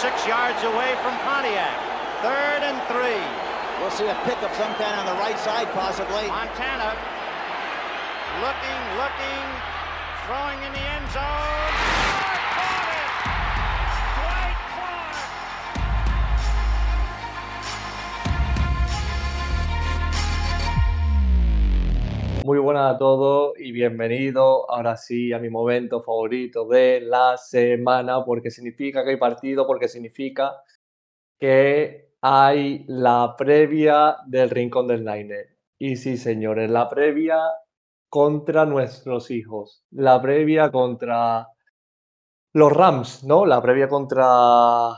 six yards away from Pontiac. Third and three. We'll see a pickup sometime on the right side, possibly. Montana looking, looking, throwing in the end zone. Muy buenas a todos y bienvenidos ahora sí a mi momento favorito de la semana, porque significa que hay partido, porque significa que hay la previa del Rincón del Niner. Y sí, señores, la previa contra nuestros hijos, la previa contra los Rams, ¿no? La previa contra,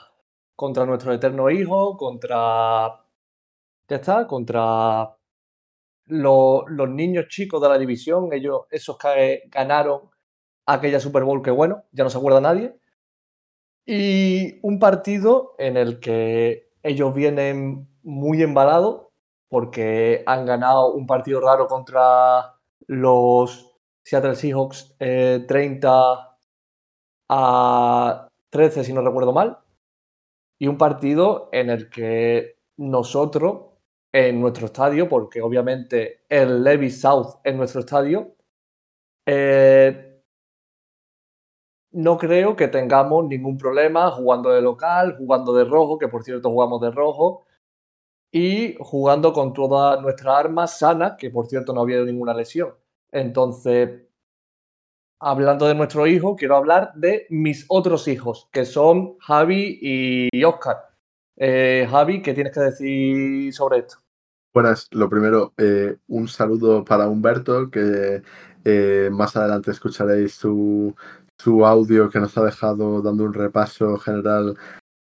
contra nuestro eterno hijo, contra... Ya está, contra lo- los niños chicos de la división, ellos, esos que ganaron aquella Super Bowl que bueno, ya no se acuerda nadie. Y un partido en el que ellos vienen muy embalados porque han ganado un partido raro contra los Seattle Seahawks eh, 30 a 13, si no recuerdo mal. Y un partido en el que nosotros en nuestro estadio, porque obviamente el Levy South es nuestro estadio, eh, no creo que tengamos ningún problema jugando de local, jugando de rojo, que por cierto jugamos de rojo, y jugando con todas nuestras armas sanas, que por cierto no ha habido ninguna lesión. Entonces, hablando de nuestro hijo, quiero hablar de mis otros hijos, que son Javi y Oscar. Eh, Javi, ¿qué tienes que decir sobre esto? Buenas, lo primero, eh, un saludo para Humberto, que eh, más adelante escucharéis su, su audio que nos ha dejado dando un repaso general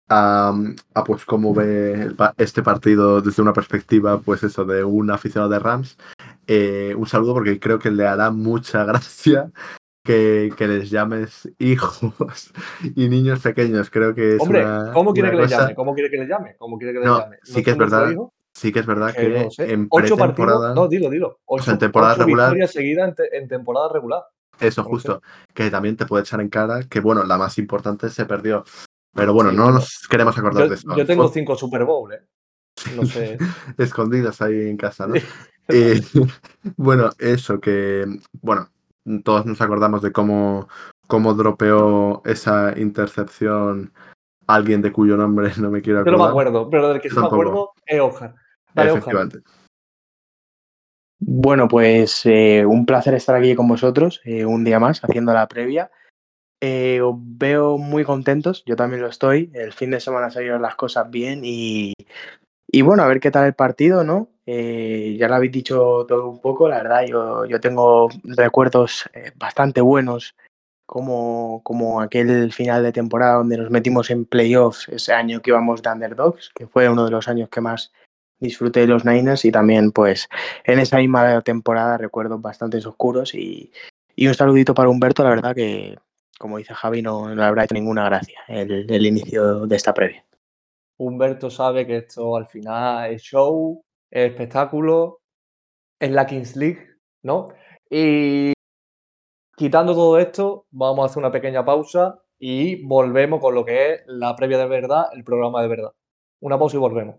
a, a, pues cómo ve este partido desde una perspectiva, pues eso, de un aficionado de Rams. Eh, un saludo porque creo que le hará mucha gracia que, que les llames hijos y niños pequeños. Creo que es Hombre, una, ¿cómo quiere una que le cosa- llame? ¿Cómo quiere que le llame? ¿Cómo quiere que le No, llame? sí que es verdad hijo? Sí que es verdad Que que no sé. en Ocho partidos, no, dilo, dilo. Ocho, en temporada ocho regular- victorias seguidas en, te- en temporada regular. Eso, justo. Que también te puede echar en cara que, bueno, la más importante se perdió. Pero bueno, Sí, no nos queremos acordar Yo, de eso. yo tengo cinco Super Bowl, ¿eh? No sé. escondidas ahí en casa, ¿no? Eh, bueno, eso, que, bueno, todos nos acordamos de cómo, cómo dropeó esa intercepción alguien de cuyo nombre no me quiero Yo no me acordar. acuerdo, pero del que sí me acuerdo es Oscar. Efectivamente. Bueno, pues eh, un placer estar aquí con vosotros eh, un día más haciendo la previa. Eh, os veo muy contentos, yo también lo estoy. El fin de semana salieron las cosas bien y, y bueno, a ver qué tal el partido, ¿no? Eh, ya lo habéis dicho todo un poco, la verdad, yo, yo tengo recuerdos eh, bastante buenos, como, como aquel final de temporada donde nos metimos en playoffs ese año que íbamos de underdogs, que fue uno de los años que más disfruté de los Niners y también pues en esa misma temporada recuerdos bastante oscuros y, y un saludito para Humberto, la verdad que, como dice Javi, no, no le habrá hecho ninguna gracia el, el inicio de esta previa. Humberto sabe que esto al final es show, es espectáculo, es la Kings League, ¿no? Y quitando todo esto, vamos a hacer una pequeña pausa y volvemos con lo que es la previa de verdad, el programa de verdad. Una pausa y volvemos.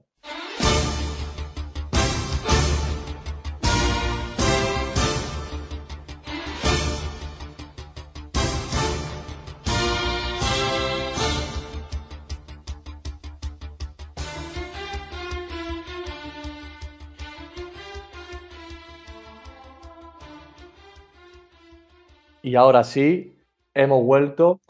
Y ahora sí, hemos vuelto.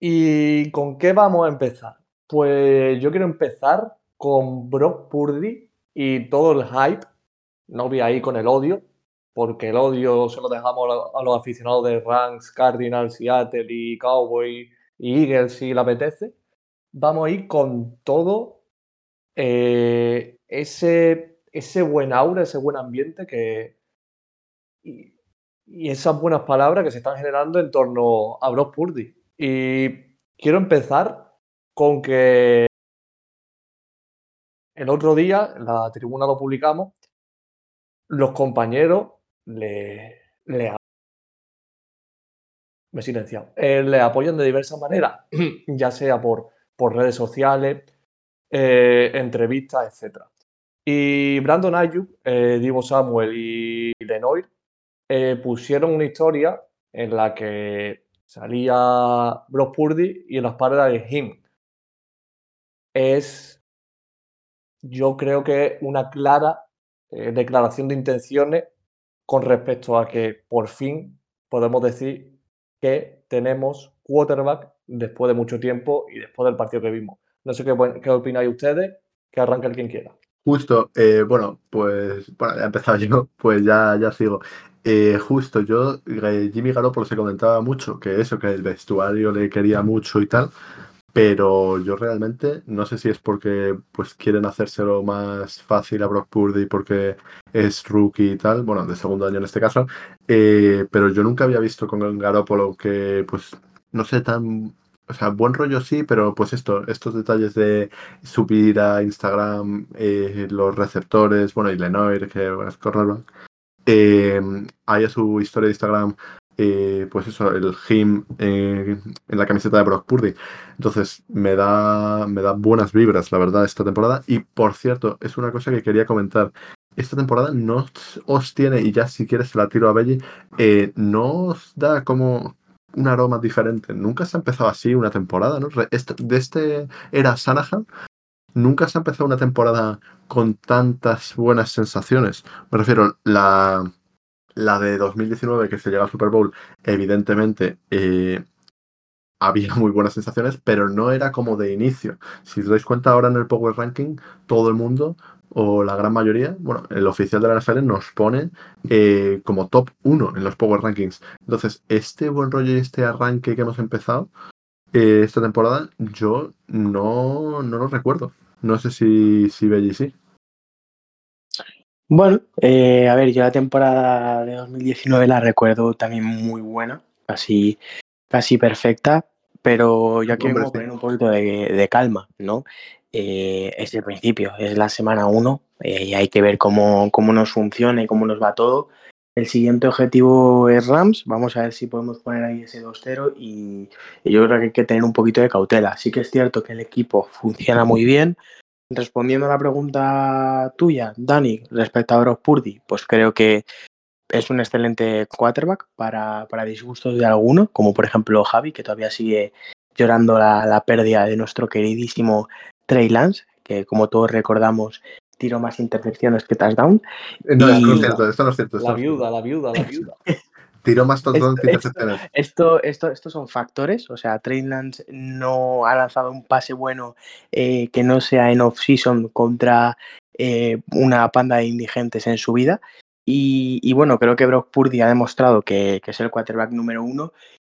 ¿Y con qué vamos a empezar? Pues yo quiero empezar con Brock Purdy y todo el hype. No voy ahí con el odio, porque el odio se lo dejamos a lo- a los aficionados de Rams, Cardinals, Seattle y Cowboys y Eagles si le apetece. Vamos a ir con todo eh, ese, ese buen aura, ese buen ambiente que, y esas buenas palabras que se están generando en torno a Brock Purdy. Y quiero empezar con que el otro día, en la tribuna lo publicamos, los compañeros le, le me he silenciado, eh, le apoyan de diversas maneras, ya sea por, por redes sociales, eh, entrevistas, etc. Y Brandon Ayuk, eh, Divo Samuel y Lenoir eh, pusieron una historia en la que salía Brock Purdy y en las paredes de Him. Es, yo creo que una clara eh, declaración de intenciones con respecto a que por fin podemos decir que tenemos quarterback después de mucho tiempo y después del partido que vimos. No sé qué, qué opináis ustedes, que arranque el quien quiera. Justo, eh, bueno, pues bueno, ya he empezado yo, pues ya, ya sigo. Eh, justo, yo, eh, Jimmy Garoppolo se comentaba mucho que eso, que el vestuario le quería mucho y tal, pero yo realmente no sé si es porque pues quieren hacérselo más fácil a Brock Purdy porque es rookie y tal, bueno, de segundo año en este caso, pero yo nunca había visto con Garoppolo que pues no sé tan o sea, buen rollo sí, pero pues esto, estos detalles de subir a Instagram eh, los receptores, bueno, y Lenoir, que es correrlo, eh, hay a su historia de Instagram, eh, pues eso, el him en la camiseta de Brock Purdy. Entonces, me da, me da buenas vibras, la verdad, esta temporada. Y por cierto, es una cosa que quería comentar. Esta temporada no os tiene, y ya si quieres se la tiro a Belly, no os da como, un aroma diferente. Nunca se ha empezado así una temporada, ¿no? De este era Sanahan, nunca se ha empezado una temporada con tantas buenas sensaciones. Me refiero, la, la de 2019 que se llega al Super Bowl, evidentemente eh, había muy buenas sensaciones, pero no era como de inicio. Si os dais cuenta ahora en el Power Ranking, todo el mundo o la gran mayoría, bueno, el oficial de la NFL nos pone eh, como top 1 en los Power Rankings. Entonces, este buen rollo y este arranque que hemos empezado eh, esta temporada, yo no, no lo recuerdo. No sé si, si Belly sí. Bueno, eh, a ver, yo la temporada de 2019 la recuerdo también muy buena, casi, casi perfecta, pero yo aquí vengo a poner un poquito de, de calma, ¿no? eh, es el principio, es la semana 1 eh, y hay que ver cómo, cómo nos funciona y cómo nos va todo. El siguiente objetivo es Rams. Vamos a ver si podemos poner ahí ese 2-0 y, y, yo creo que hay que tener un poquito de cautela. Sí que es cierto que el equipo funciona muy bien. Respondiendo a la pregunta tuya, Dani, respecto a Brock Purdy, pues creo que es un excelente quarterback para, para disgustos de alguno, como por ejemplo Javi, que todavía sigue llorando la, la pérdida de nuestro queridísimo Trey Lance, que como todos recordamos, tiró más intercepciones que touchdown. No, y... no es cierto, esto no es cierto. La viuda, la viuda, la viuda. Tiró más touchdowns que intercepciones. Esto, esto, estos son factores, o sea, Trey Lance no ha lanzado un pase bueno eh, que no sea en off-season contra eh, una panda de indigentes en su vida. Y, y, bueno, creo que Brock Purdy ha demostrado que, que, es el quarterback número uno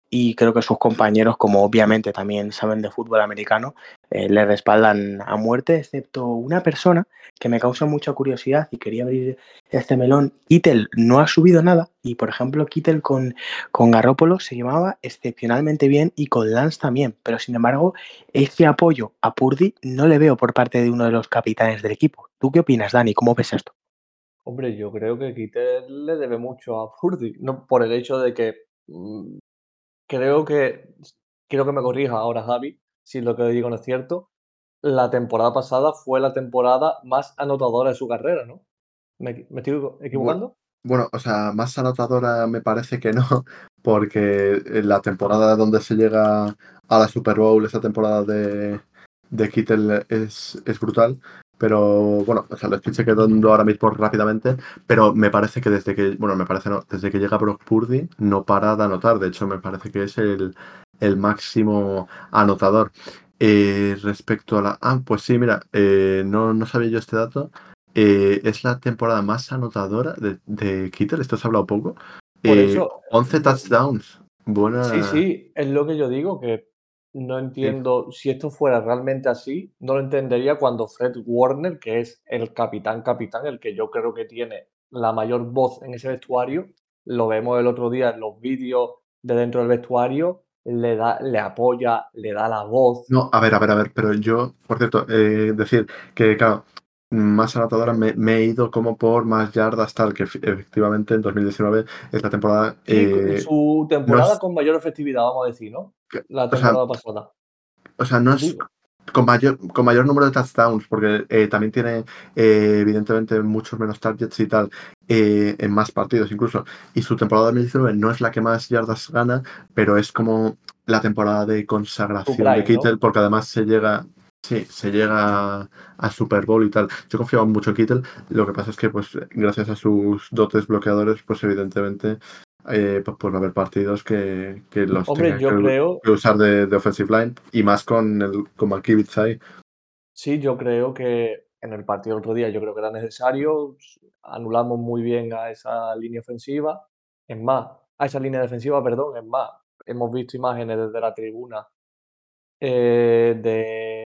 y creo que sus compañeros, como obviamente también saben de fútbol americano, eh, le respaldan a muerte, excepto una persona que me causa mucha curiosidad y quería abrir este melón. Kittel no ha subido nada y, por ejemplo, Kittel con, con Garrópolo se llevaba excepcionalmente bien y con Lance también, pero sin embargo, ese apoyo a Purdy no le veo por parte de uno de los capitanes del equipo. ¿Tú qué opinas, Dani? ¿Cómo ves esto? Hombre, yo creo que Kittel le debe mucho a Purdy, no por el hecho de que mmm, creo que, quiero que me corrija ahora Javi, si lo que digo no es cierto, la temporada pasada fue la temporada más anotadora de su carrera, ¿no? ¿Me, me estoy equivocando? Bueno, o sea, más anotadora me parece que no, porque la temporada donde se llega a la Super Bowl, esa temporada de, de Kittel es, es brutal, pero bueno, o sea, lo estoy chequeando ahora mismo rápidamente, pero me parece que desde que, bueno, me parece no, desde que llega Brock Purdy no para de anotar, de hecho me parece que es el, el máximo anotador. Eh, respecto a la... Ah, pues sí, mira, eh, no, no sabía yo este dato. Eh, es la temporada más anotadora de, de Kittel, esto se ha hablado poco. Por eso, 11 touchdowns. Buena... Sí, sí, es lo que yo digo, que no entiendo sí. si esto fuera realmente así, no lo entendería cuando Fred Warner, que es el capitán capitán, el que yo creo que tiene la mayor voz en ese vestuario, lo vemos el otro día en los vídeos de dentro del vestuario, le da, le apoya, le da la voz. No, a ver, a ver, a ver, pero yo, por cierto, eh, decir que, claro, más anotadora me, me, he ido como por más yardas tal que efectivamente en 2019 es la temporada eh, su temporada no es, con mayor efectividad vamos a decir no la temporada o sea, pasada o sea no es con mayor, con mayor número de touchdowns, porque eh, también tiene eh, evidentemente muchos menos targets y tal eh, en más partidos incluso. Y su temporada 2019 no es la que más yardas gana, pero es como la temporada de consagración de ¿no? Kittel, porque además se llega, sí, se llega a Super Bowl y tal. Yo confiaba mucho en Kittel, lo que pasa es que pues gracias a sus dotes bloqueadores, pues evidentemente eh, pues, pues va a haber partidos que, que los Hombre, tenga yo que, creo, que usar de, de offensive line y más con el con Mankiewicz ahí. sí, yo creo que en el partido del otro día yo creo que era necesario. Anulamos muy bien a esa línea ofensiva. Es más, a esa línea defensiva, perdón, es más, hemos visto imágenes desde la tribuna eh, de,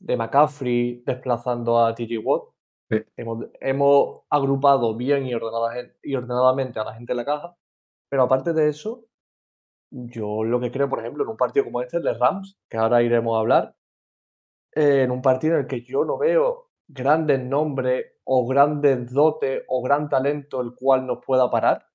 de McCaffrey desplazando a TJ Watt. Sí. Hemos, hemos agrupado bien y, ordenada- y ordenadamente a la gente en la caja. Pero aparte de eso, yo lo que creo, por ejemplo, en un partido como este, el de Rams, que ahora iremos a hablar, eh, en un partido en el que yo no veo grandes nombres o grandes dotes o gran talento el cual nos pueda parar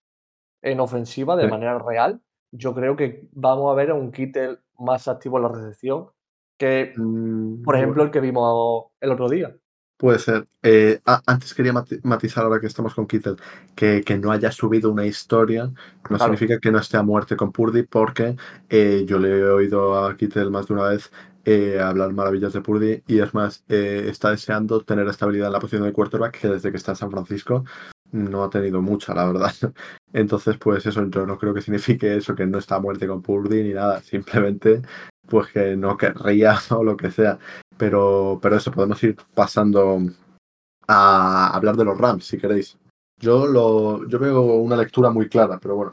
en ofensiva de Sí. manera real, yo creo que vamos a ver a un Kittel más activo en la recepción que, Mm, por ejemplo, el que vimos el otro día. Puede ser. Eh, antes quería mati- matizar ahora que estamos con Kittel, que, que no haya subido una historia no Claro. significa que no esté a muerte con Purdy, porque eh, yo le he oído a Kittel más de una vez eh, hablar maravillas de Purdy y es más, está deseando tener estabilidad en la posición de quarterback que desde que está en San Francisco no ha tenido mucha, la verdad. Entonces, pues eso, yo no creo que signifique eso, que no está a muerte con Purdy ni nada, simplemente pues que no querría o lo que sea. Pero, pero eso, podemos ir pasando a hablar de los Rams, si queréis. Yo lo, yo veo una lectura muy clara, pero bueno,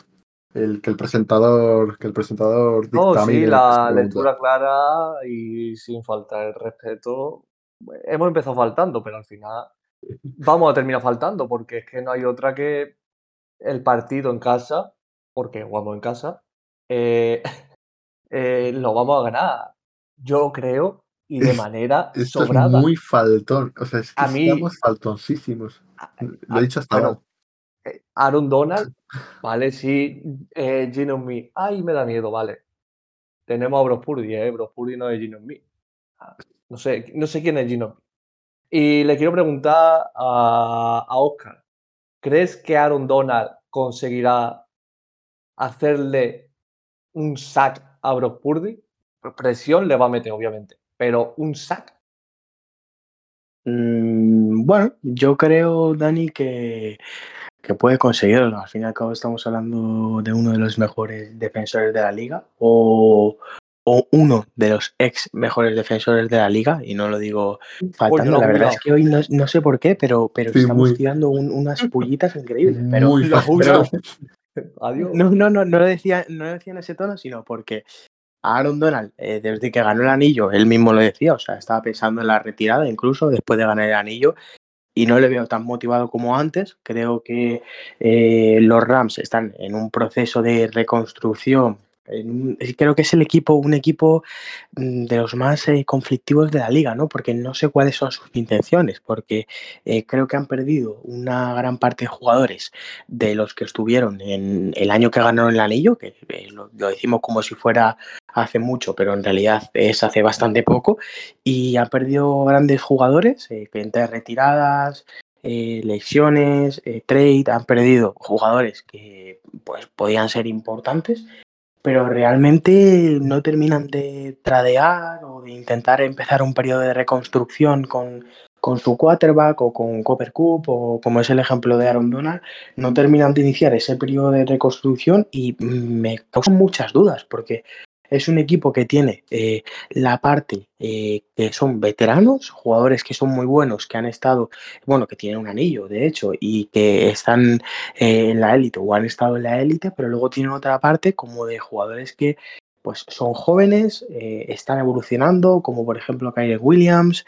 el que el presentador, que el presentador No, sí, la lectura clara y sin faltar el respeto. Hemos empezado faltando, pero al final vamos a terminar faltando, porque es que no hay otra que el partido en casa, porque jugamos en casa, eh, eh, lo vamos a ganar. Yo creo, y de Es- manera Esto es sobrada. muy faltón, o sea, es que A mí- estamos faltoncísimos. Lo he dicho hasta ahora. eh, Aaron Donald, vale, sí, eh, Gino Me, ay, me da miedo, vale. Tenemos a Brock Purdy, eh, Brock Purdy no es Gino Me. Ah, No sé, no sé quién es Gino Me. Y le quiero preguntar a, a Oscar, ¿crees que Aaron Donald conseguirá hacerle un sack a Brock Purdy? Presión le va a meter, obviamente, pero un sack. Mm, bueno, yo creo, Dani, que, que puede conseguirlo. Al fin y al cabo estamos hablando de uno de los mejores defensores de la liga o, o uno de los ex mejores defensores de la liga, y no lo digo faltando. la verdad es que hoy no, no sé por qué, pero, pero Sí, estamos muy- tirando un- unas pullitas increíbles. Pero, muy jugado. Adiós. no, no, no, no lo decía, no lo decía en ese tono, sino porque Aaron Donald, eh, desde que ganó el anillo, él mismo lo decía, o sea, estaba pensando en la retirada incluso después de ganar el anillo y no le veo tan motivado como antes. Creo que eh, los Rams están en un proceso de reconstrucción. Creo que es el equipo, un equipo mm, de los más eh, conflictivos de la liga, ¿no? Porque no sé cuáles son sus intenciones, porque eh, creo que han perdido una gran parte de jugadores de los que estuvieron en el año que ganaron el anillo, que eh, lo, decimos como si fuera hace mucho, pero en realidad es hace bastante poco, y han perdido grandes jugadores, entre retiradas, lesiones, trade, han perdido jugadores que pues podían ser importantes, pero realmente no terminan de tradear o de intentar empezar un periodo de reconstrucción con, con su quarterback o con Copper Cup o como es el ejemplo de Aaron Donald, no terminan de iniciar ese periodo de reconstrucción y me causan muchas dudas porque es un equipo que tiene eh, la parte eh, que son veteranos, jugadores que son muy buenos, que han estado, bueno, que tienen un anillo, de hecho, y que están eh, en la élite o han estado en la élite, pero luego tienen otra parte como de jugadores que pues son jóvenes, están evolucionando, como por ejemplo Kyrie Williams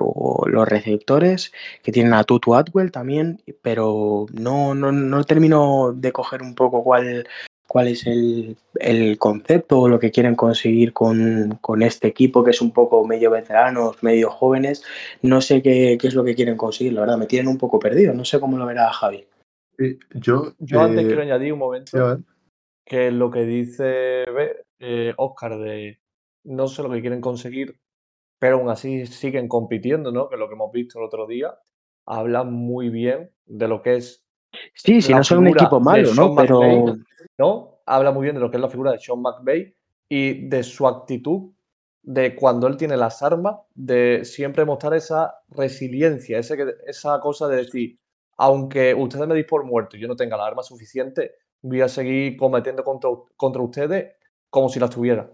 o los receptores que tienen a Tutu Atwell también, pero no, no, no termino de coger un poco cuál, cuál es el, el concepto o lo que quieren conseguir con, con este equipo que es un poco medio veteranos, medio jóvenes. No sé qué, qué es lo que quieren conseguir, la verdad, me tienen un poco perdido. No sé cómo lo verá Javi. Yo, Yo antes eh, quiero añadir un momento. que lo que dice eh, Oscar de no sé lo que quieren conseguir, pero aún así siguen compitiendo, ¿no? Que lo que hemos visto el otro día, habla muy bien de lo que es. Sí, si no son un equipo malo, ¿no? Pero ¿no? Habla muy bien de lo que es la figura de Sean McVay y de su actitud de cuando él tiene las armas, de siempre mostrar esa resiliencia, ese, esa cosa de decir, aunque ustedes me deis por muerto y yo no tenga las armas suficientes, voy a seguir cometiendo contra, contra ustedes como si las tuviera.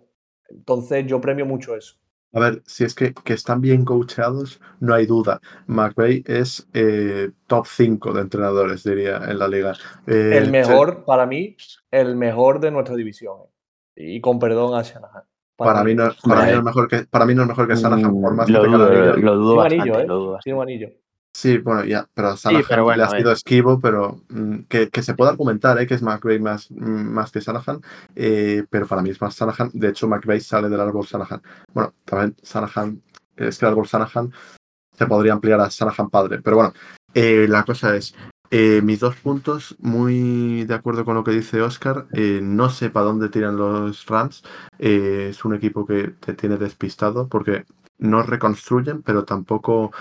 Entonces yo premio mucho eso. A ver, si es que, que están bien coacheados, no hay duda. McVay es eh, top 5 de entrenadores, diría, en la liga. Eh, El se- mejor, para mí, el mejor de nuestra división. ¿eh? Y con perdón a Shanahan. Para mí, no, para, mí no es mejor que, para mí no es mejor que Shanahan, por mm, más que lo la dudo, liga. lo dudo Tiene un anillo, ¿eh? lo dudo Tiene un anillo. Sí, bueno, ya, pero pero bueno, le ha sido esquivo, pero mm, que, que se puede argumentar ¿eh? que es McVay más, mm, más que Shanahan, eh, pero para mí es más Shanahan. De hecho, McVay sale del árbol Shanahan. Bueno, también Shanahan, es que el árbol Shanahan se podría ampliar a Shanahan padre, pero bueno, eh, la cosa es, eh, mis dos puntos, muy de acuerdo con lo que dice Oscar, eh, no sé para dónde tiran los Rams, eh, es un equipo que te tiene despistado porque no reconstruyen, pero tampoco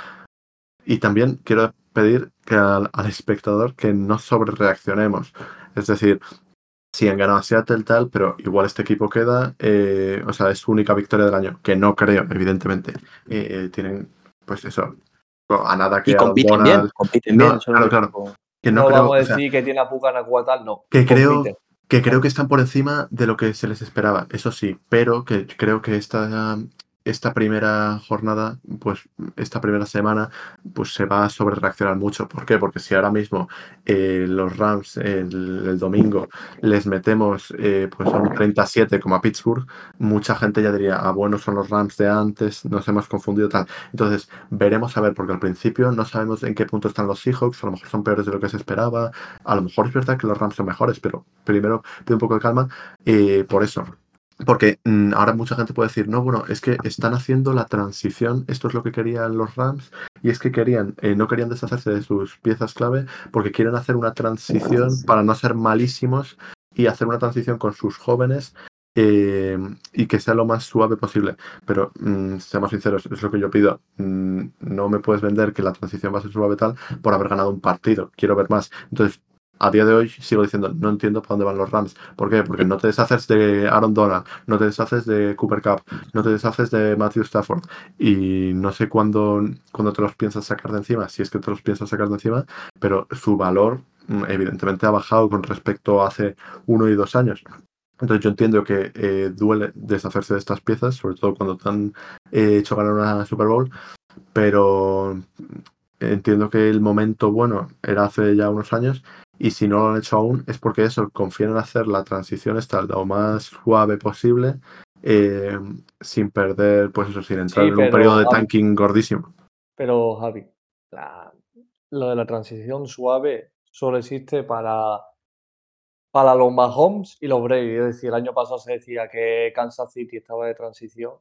y también quiero pedir que al, al espectador que no sobrereaccionemos. Es decir, sí han ganado a Seattle tal, pero igual este equipo queda, eh, o sea, es su única victoria del año, que no creo, evidentemente. Eh, tienen, pues eso, a nada que Y compiten bien, compiten No, bien. claro, claro. que no, No, creo, vamos a o sea, decir que tiene a Pucanacuá tal, no. que creo, que creo que están por encima de lo que se les esperaba, eso sí, pero que creo que esta, esta primera jornada, pues esta primera semana, pues se va a sobrereaccionar mucho. ¿Por qué? Porque si ahora mismo eh, los Rams el, domingo les metemos eh, pues a un 37 como a Pittsburgh, mucha gente ya diría, ah, bueno, son los Rams de antes, nos hemos confundido tal. Entonces, veremos a ver, porque al principio no sabemos en qué punto están los Seahawks, a lo mejor son peores de lo que se esperaba, a lo mejor es verdad que los Rams son mejores, pero primero pide un poco de calma eh, por eso. Porque mm, ahora mucha gente puede decir, no, bueno, es que están haciendo la transición, esto es lo que querían los Rams, y es que querían, eh, no querían deshacerse de sus piezas clave porque quieren hacer una transición para no ser malísimos y hacer una transición con sus jóvenes eh, y que sea lo más suave posible. Pero, mm, seamos sinceros, es lo que yo pido. Mm, no me puedes vender que la transición va a ser suave tal por haber ganado un partido. Quiero ver más. Entonces, a día de hoy sigo diciendo, no entiendo para dónde van los Rams. ¿Por qué? Porque no te deshaces de Aaron Donald, no te deshaces de Cooper Cup, no te deshaces de Matthew Stafford. Y no sé cuándo, cuándo te los piensas sacar de encima, si es que te los piensas sacar de encima, pero su valor mm, evidentemente ha bajado con respecto a hace uno y dos años. Entonces yo entiendo que eh, duele deshacerse de estas piezas, sobre todo cuando te han eh, hecho ganar una Super Bowl, pero entiendo que el momento bueno era hace ya unos años y si no lo han hecho aún es porque eso, confían en hacer la transición esta lo más suave posible eh, sin perder, pues eso, sin entrar Sí, en un periodo de Javi, tanking gordísimo. Pero, Javi, la- lo de la transición suave solo existe para, para los Mahomes y los Brady. Es decir, el año pasado se decía que Kansas City estaba de transición.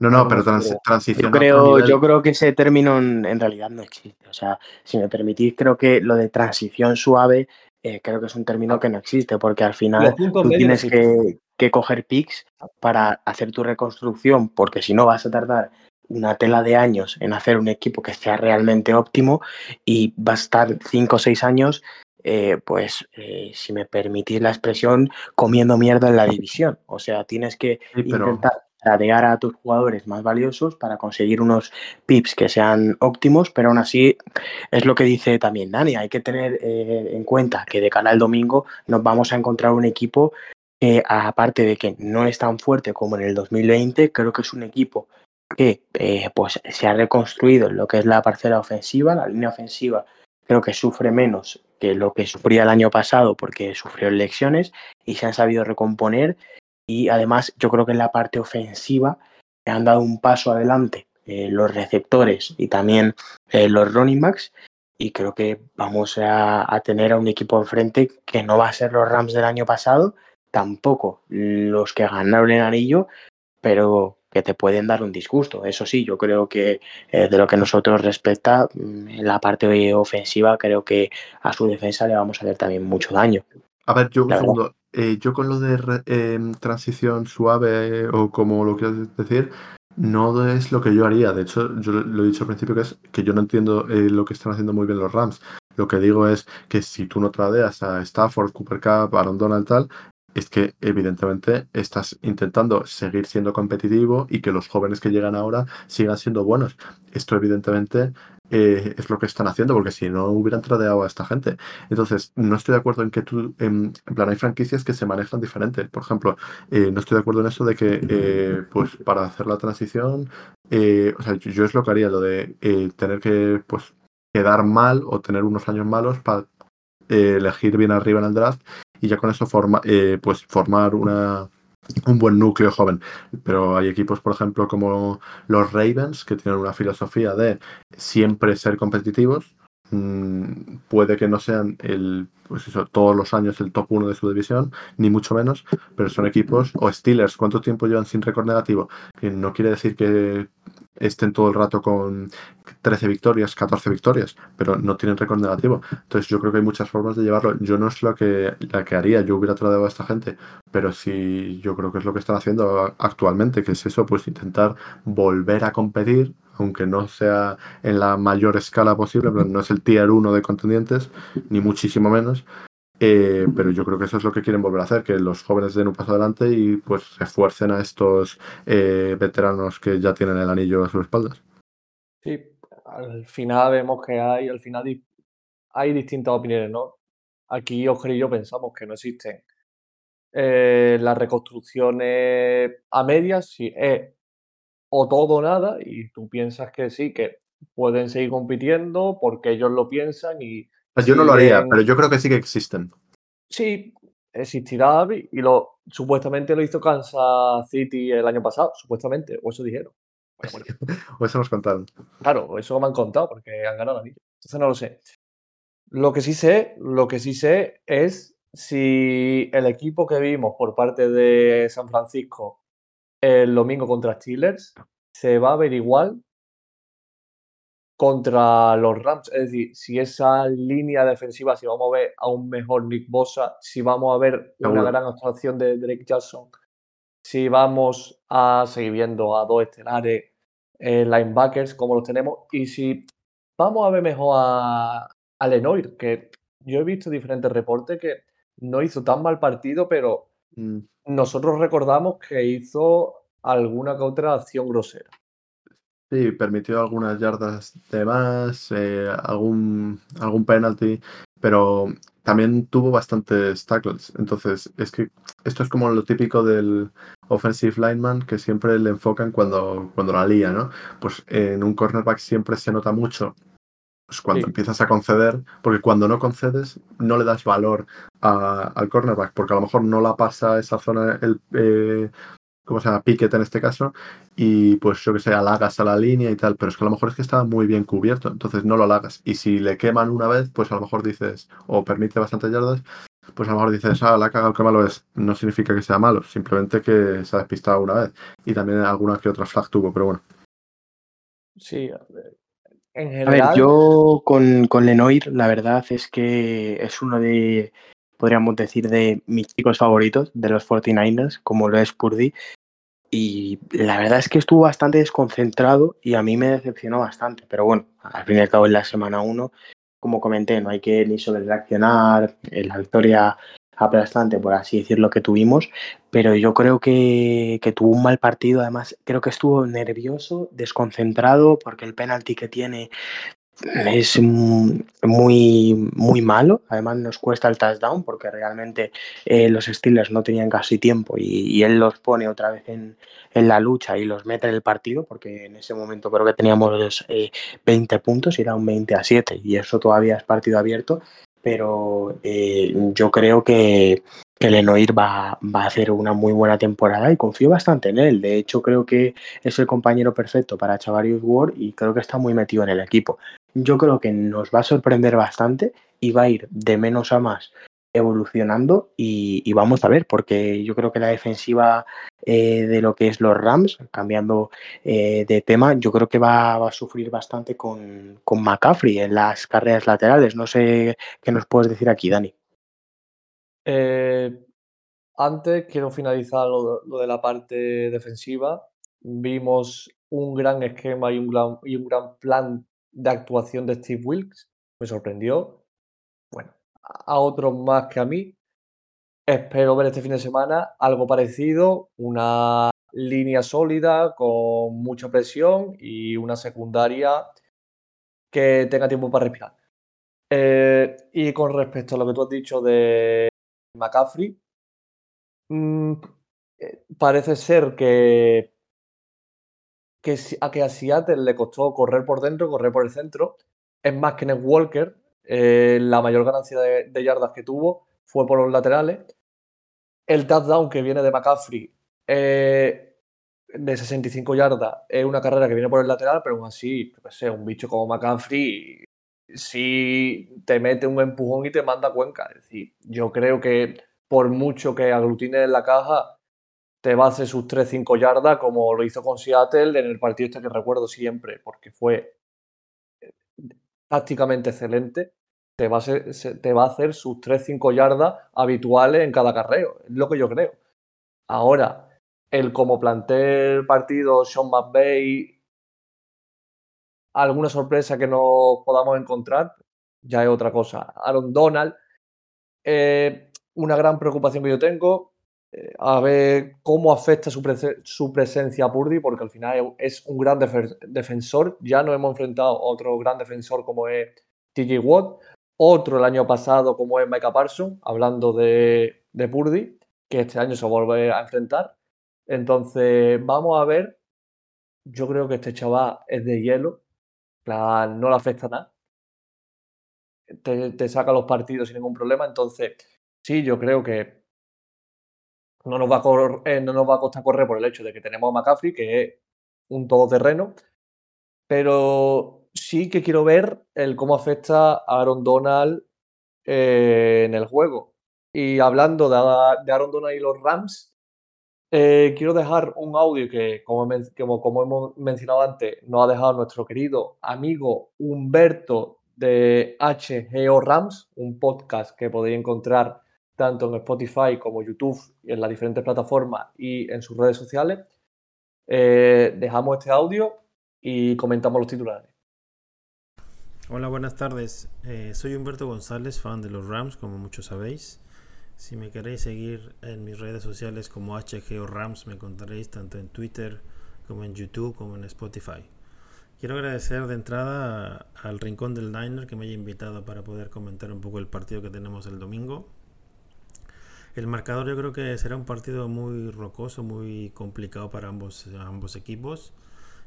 No, no, pero trans- transición Yo creo, nivel. yo creo que ese término en, en realidad no existe. O sea, si me permitís, creo que lo de transición suave, eh, creo que es un término que no existe, porque al final tú tienes que, que coger picks para hacer tu reconstrucción, porque si no vas a tardar una tela de años en hacer un equipo que sea realmente óptimo y va a estar cinco o seis años, eh, pues, eh, si me permitís la expresión, comiendo mierda en la división. O sea, tienes que Sí, pero- intentar tradear a tus jugadores más valiosos para conseguir unos pips que sean óptimos, pero aún así es lo que dice también Dani, hay que tener eh, en cuenta que de cara al domingo nos vamos a encontrar un equipo que aparte de que no es tan fuerte como en el 2020, creo que es un equipo que eh, pues se ha reconstruido en lo que es la parcela ofensiva, la línea ofensiva creo que sufre menos que lo que sufría el año pasado porque sufrió elecciones y se han sabido recomponer y además yo creo que en la parte ofensiva han dado un paso adelante eh, los receptores y también eh, los running backs y creo que vamos a, tener a un equipo enfrente que no va a ser los Rams del año pasado, tampoco los que ganaron el anillo, pero que te pueden dar un disgusto. Eso sí, yo creo que eh, de lo que nosotros respecta, mm, en la parte ofensiva, creo que a su defensa le vamos a hacer también mucho daño. A ver, yo un segundo. Eh, yo con lo de em, transición suave eh, o como lo quieras decir, no es lo que yo haría. De hecho, yo lo he dicho al principio que es que yo no entiendo eh, lo que están haciendo muy bien los Rams. Lo que digo es que si tú no tradeas a Stafford, Cooper Cup, Aaron Donald tal, es que evidentemente estás intentando seguir siendo competitivo y que los jóvenes que llegan ahora sigan siendo buenos. Esto evidentemente eh, es lo que están haciendo, porque si no hubieran tradeado a esta gente. Entonces, no estoy de acuerdo en que tú, en, plan, hay franquicias que se manejan diferente. Por ejemplo, eh, no estoy de acuerdo en eso de que, eh, pues, para hacer la transición, o sea, yo, es lo que haría, lo de tener que, pues, quedar mal o tener unos años malos para elegir bien arriba en el draft y ya con eso forma, pues, formar una un buen núcleo joven. Pero hay equipos, por ejemplo, como los Ravens, que tienen una filosofía de siempre ser competitivos. Mm, puede que no sean el, pues todos los años el top 1 de su división, ni mucho menos, pero son equipos, o Steelers, ¿cuánto tiempo llevan sin récord negativo? Que no quiere decir que estén todo el rato con 13 victorias, 14 victorias, pero no tienen récord negativo. Entonces yo creo que hay muchas formas de llevarlo. Yo no es lo que, la que haría, yo hubiera traído a esta gente, pero sí yo creo que es lo que están haciendo actualmente, que es eso, pues intentar volver a competir, aunque no sea en la mayor escala posible, pero no es el tier 1 de contendientes, ni muchísimo menos, eh, pero yo creo que eso es lo que quieren volver a hacer, que los jóvenes den un paso adelante y pues refuercen a estos eh, veteranos que ya tienen el anillo a sus espaldas. Sí, al final vemos que hay, al final hay distintas opiniones, ¿no? Aquí Oscar y yo pensamos que no existen eh, las reconstrucciones a medias, si es o todo o nada, y tú piensas que sí, que pueden seguir compitiendo porque ellos lo piensan y pues yo no lo haría, pero yo creo que sí que existen. Sí, existirá y lo supuestamente lo hizo Kansas City el año pasado, supuestamente, o eso dijeron. o eso nos contaron. Claro, eso me han contado porque han ganado la anillo. Entonces no lo sé. Lo que sí sé, lo que sí sé es si el equipo que vimos por parte de San Francisco el domingo contra Steelers se va a ver igual contra los Rams. Es decir, si esa línea defensiva, si vamos a ver a un mejor Nick Bosa, si vamos a ver una gran actuación de Drake Jackson, si vamos a seguir viendo a dos estelares eh, linebackers como los tenemos, y si vamos a ver mejor a, a Lenoir, que yo he visto diferentes reportes que no hizo tan mal partido, pero mm. nosotros recordamos que hizo alguna que otra acción grosera. Sí, permitió algunas yardas de más, eh, algún, algún penalty, pero también tuvo bastantes tackles. Entonces, es que esto es como lo típico del offensive lineman que siempre le enfocan cuando, cuando la lía, ¿no? Pues en un cornerback siempre se nota mucho pues cuando empiezas a conceder, porque cuando no concedes no le das valor al cornerback, porque a lo mejor no la pasa esa zona el, eh, ¿cómo se llama? Piquet en este caso, y pues yo que sé, halagas a la línea y tal, pero es que a lo mejor es que estaba muy bien cubierto, entonces no lo halagas. Y si le queman una vez, pues a lo mejor dices, o permite bastantes yardas, pues a lo mejor dices, ah, la ha cagado, qué malo es. No significa que sea malo, simplemente que se ha despistado una vez. Y también alguna que otra flag tuvo, pero bueno. Sí, en general. A ver, yo con, con Lenoir, la verdad es que es uno de, podríamos decir, de mis chicos favoritos de los 49ers, como lo es Purdy. Y la verdad es que estuvo bastante desconcentrado y a mí me decepcionó bastante. Pero bueno, al fin y al cabo en la semana 1, como comenté, no hay que ni sobre reaccionar, en la victoria aplastante, por así decirlo, que tuvimos, pero yo creo que, que, tuvo un mal partido, además creo que estuvo nervioso, desconcentrado, porque el penalti que tiene es muy, muy malo. Además, nos cuesta el touchdown porque realmente eh, los Steelers no tenían casi tiempo y, él los pone otra vez en, la lucha y los mete en el partido porque en ese momento creo que teníamos 20 eh, puntos y era un 20 a 7 y eso todavía es partido abierto. Pero eh, yo creo que, que Lenoir va, va, a hacer una muy buena temporada y confío bastante en él. De hecho, creo que es el compañero perfecto para Chavarius Ward y creo que está muy metido en el equipo yo creo que nos va a sorprender bastante y va a ir de menos a más evolucionando y, vamos a ver, porque yo creo que la defensiva eh, de lo que es los Rams, cambiando eh, de tema, yo creo que va, a sufrir bastante con, con, McCaffrey en las carreras laterales. No sé qué nos puedes decir aquí, Dani. Eh, antes quiero finalizar lo de la parte defensiva vimos un gran esquema y un gran, y un gran plan de actuación de Steve Wilkes. Me sorprendió. Bueno, a otros más que a mí. Espero ver este fin de semana algo parecido, una línea sólida con mucha presión y una secundaria que tenga tiempo para respirar. Eh, y con respecto a lo que tú has dicho de McCaffrey, mm, eh, parece ser que, que, a, que a Seattle le costó correr por dentro, correr por el centro. Es más que Ned Walker, eh, la mayor ganancia de, yardas que tuvo fue por los laterales. El touchdown que viene de McCaffrey de 65 yardas es una carrera que viene por el lateral, pero aún así, un bicho como McCaffrey si te mete un empujón y te manda Cuenca. Es decir, yo creo que por mucho que aglutine en la caja, te va a hacer sus 3-5 yardas como lo hizo con Seattle en el partido este que recuerdo siempre, porque fue eh, tácticamente excelente. Te va, a hacer sus 3-5 yardas habituales en cada carreo. Es lo que yo creo. Ahora, el como plantea el partido Sean McVay alguna sorpresa que nos podamos encontrar, ya es otra cosa. Aaron Donald, eh, una gran preocupación que yo tengo, a ver cómo afecta su, presencia a Purdy, porque al final es un gran defensor. Ya nos hemos enfrentado a otro gran defensor como es TJ Watt, otro el año pasado como es Micah Parsons, hablando de, de Purdy, que este año se vuelve a enfrentar. Entonces, vamos a ver. Yo creo que este chaval es de hielo no le afecta nada. Te, saca los partidos sin ningún problema. Entonces, sí, yo creo que no nos, va a eh, no nos va a costar correr por el hecho de que tenemos a McCaffrey, que es un todoterreno. Pero sí que quiero ver el cómo afecta a Aaron Donald eh, en el juego. Y hablando de, de Aaron Donald y los Rams, eh, quiero dejar un audio que, como, como, hemos mencionado antes, nos ha dejado nuestro querido amigo Humberto de HGO Rams, un podcast que podéis encontrar tanto en Spotify como YouTube en las diferentes plataformas y en sus redes sociales. Eh, dejamos este audio y comentamos los titulares. Hola, buenas tardes. Eh, soy Humberto González, fan de los Rams, como muchos sabéis. Si me queréis seguir en mis redes sociales como HGO Rams, me encontraréis tanto en Twitter como en YouTube como en Spotify. Quiero agradecer de entrada al Rincón del Diner que me haya invitado para poder comentar un poco el partido que tenemos el domingo. El marcador yo creo que será un partido muy rocoso, muy complicado para ambos, equipos.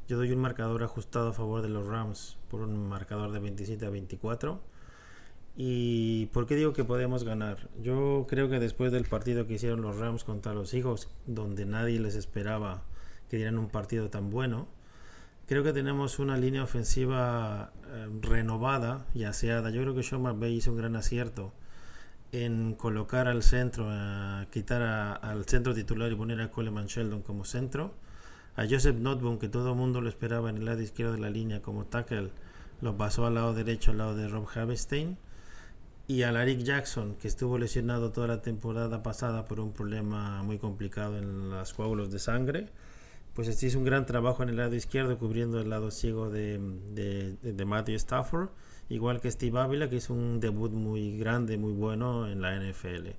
Yo doy un marcador ajustado a favor de los Rams por un marcador de 27 a 24 ¿Y por qué digo que podemos ganar? Yo creo que después del partido que hicieron los Rams contra los Seahawks, donde nadie les esperaba que dieran un partido tan bueno, creo que tenemos una línea ofensiva eh, renovada y aseada. Yo creo que Sean McVay hizo un gran acierto en colocar al centro, quitar al centro titular y poner a Coleman Sheldon como centro. A Joseph Notboom, que todo el mundo lo esperaba en el lado izquierdo de la línea como tackle, lo pasó al lado derecho, al lado de Rob Havestein y a Larry Jackson, que estuvo lesionado toda la temporada pasada por un problema muy complicado en los coágulos de sangre, pues este hizo un gran trabajo en el lado izquierdo cubriendo el lado ciego de, de, de Matthew Stafford, igual que Steve Avila, que hizo un debut muy grande, muy bueno en la NFL.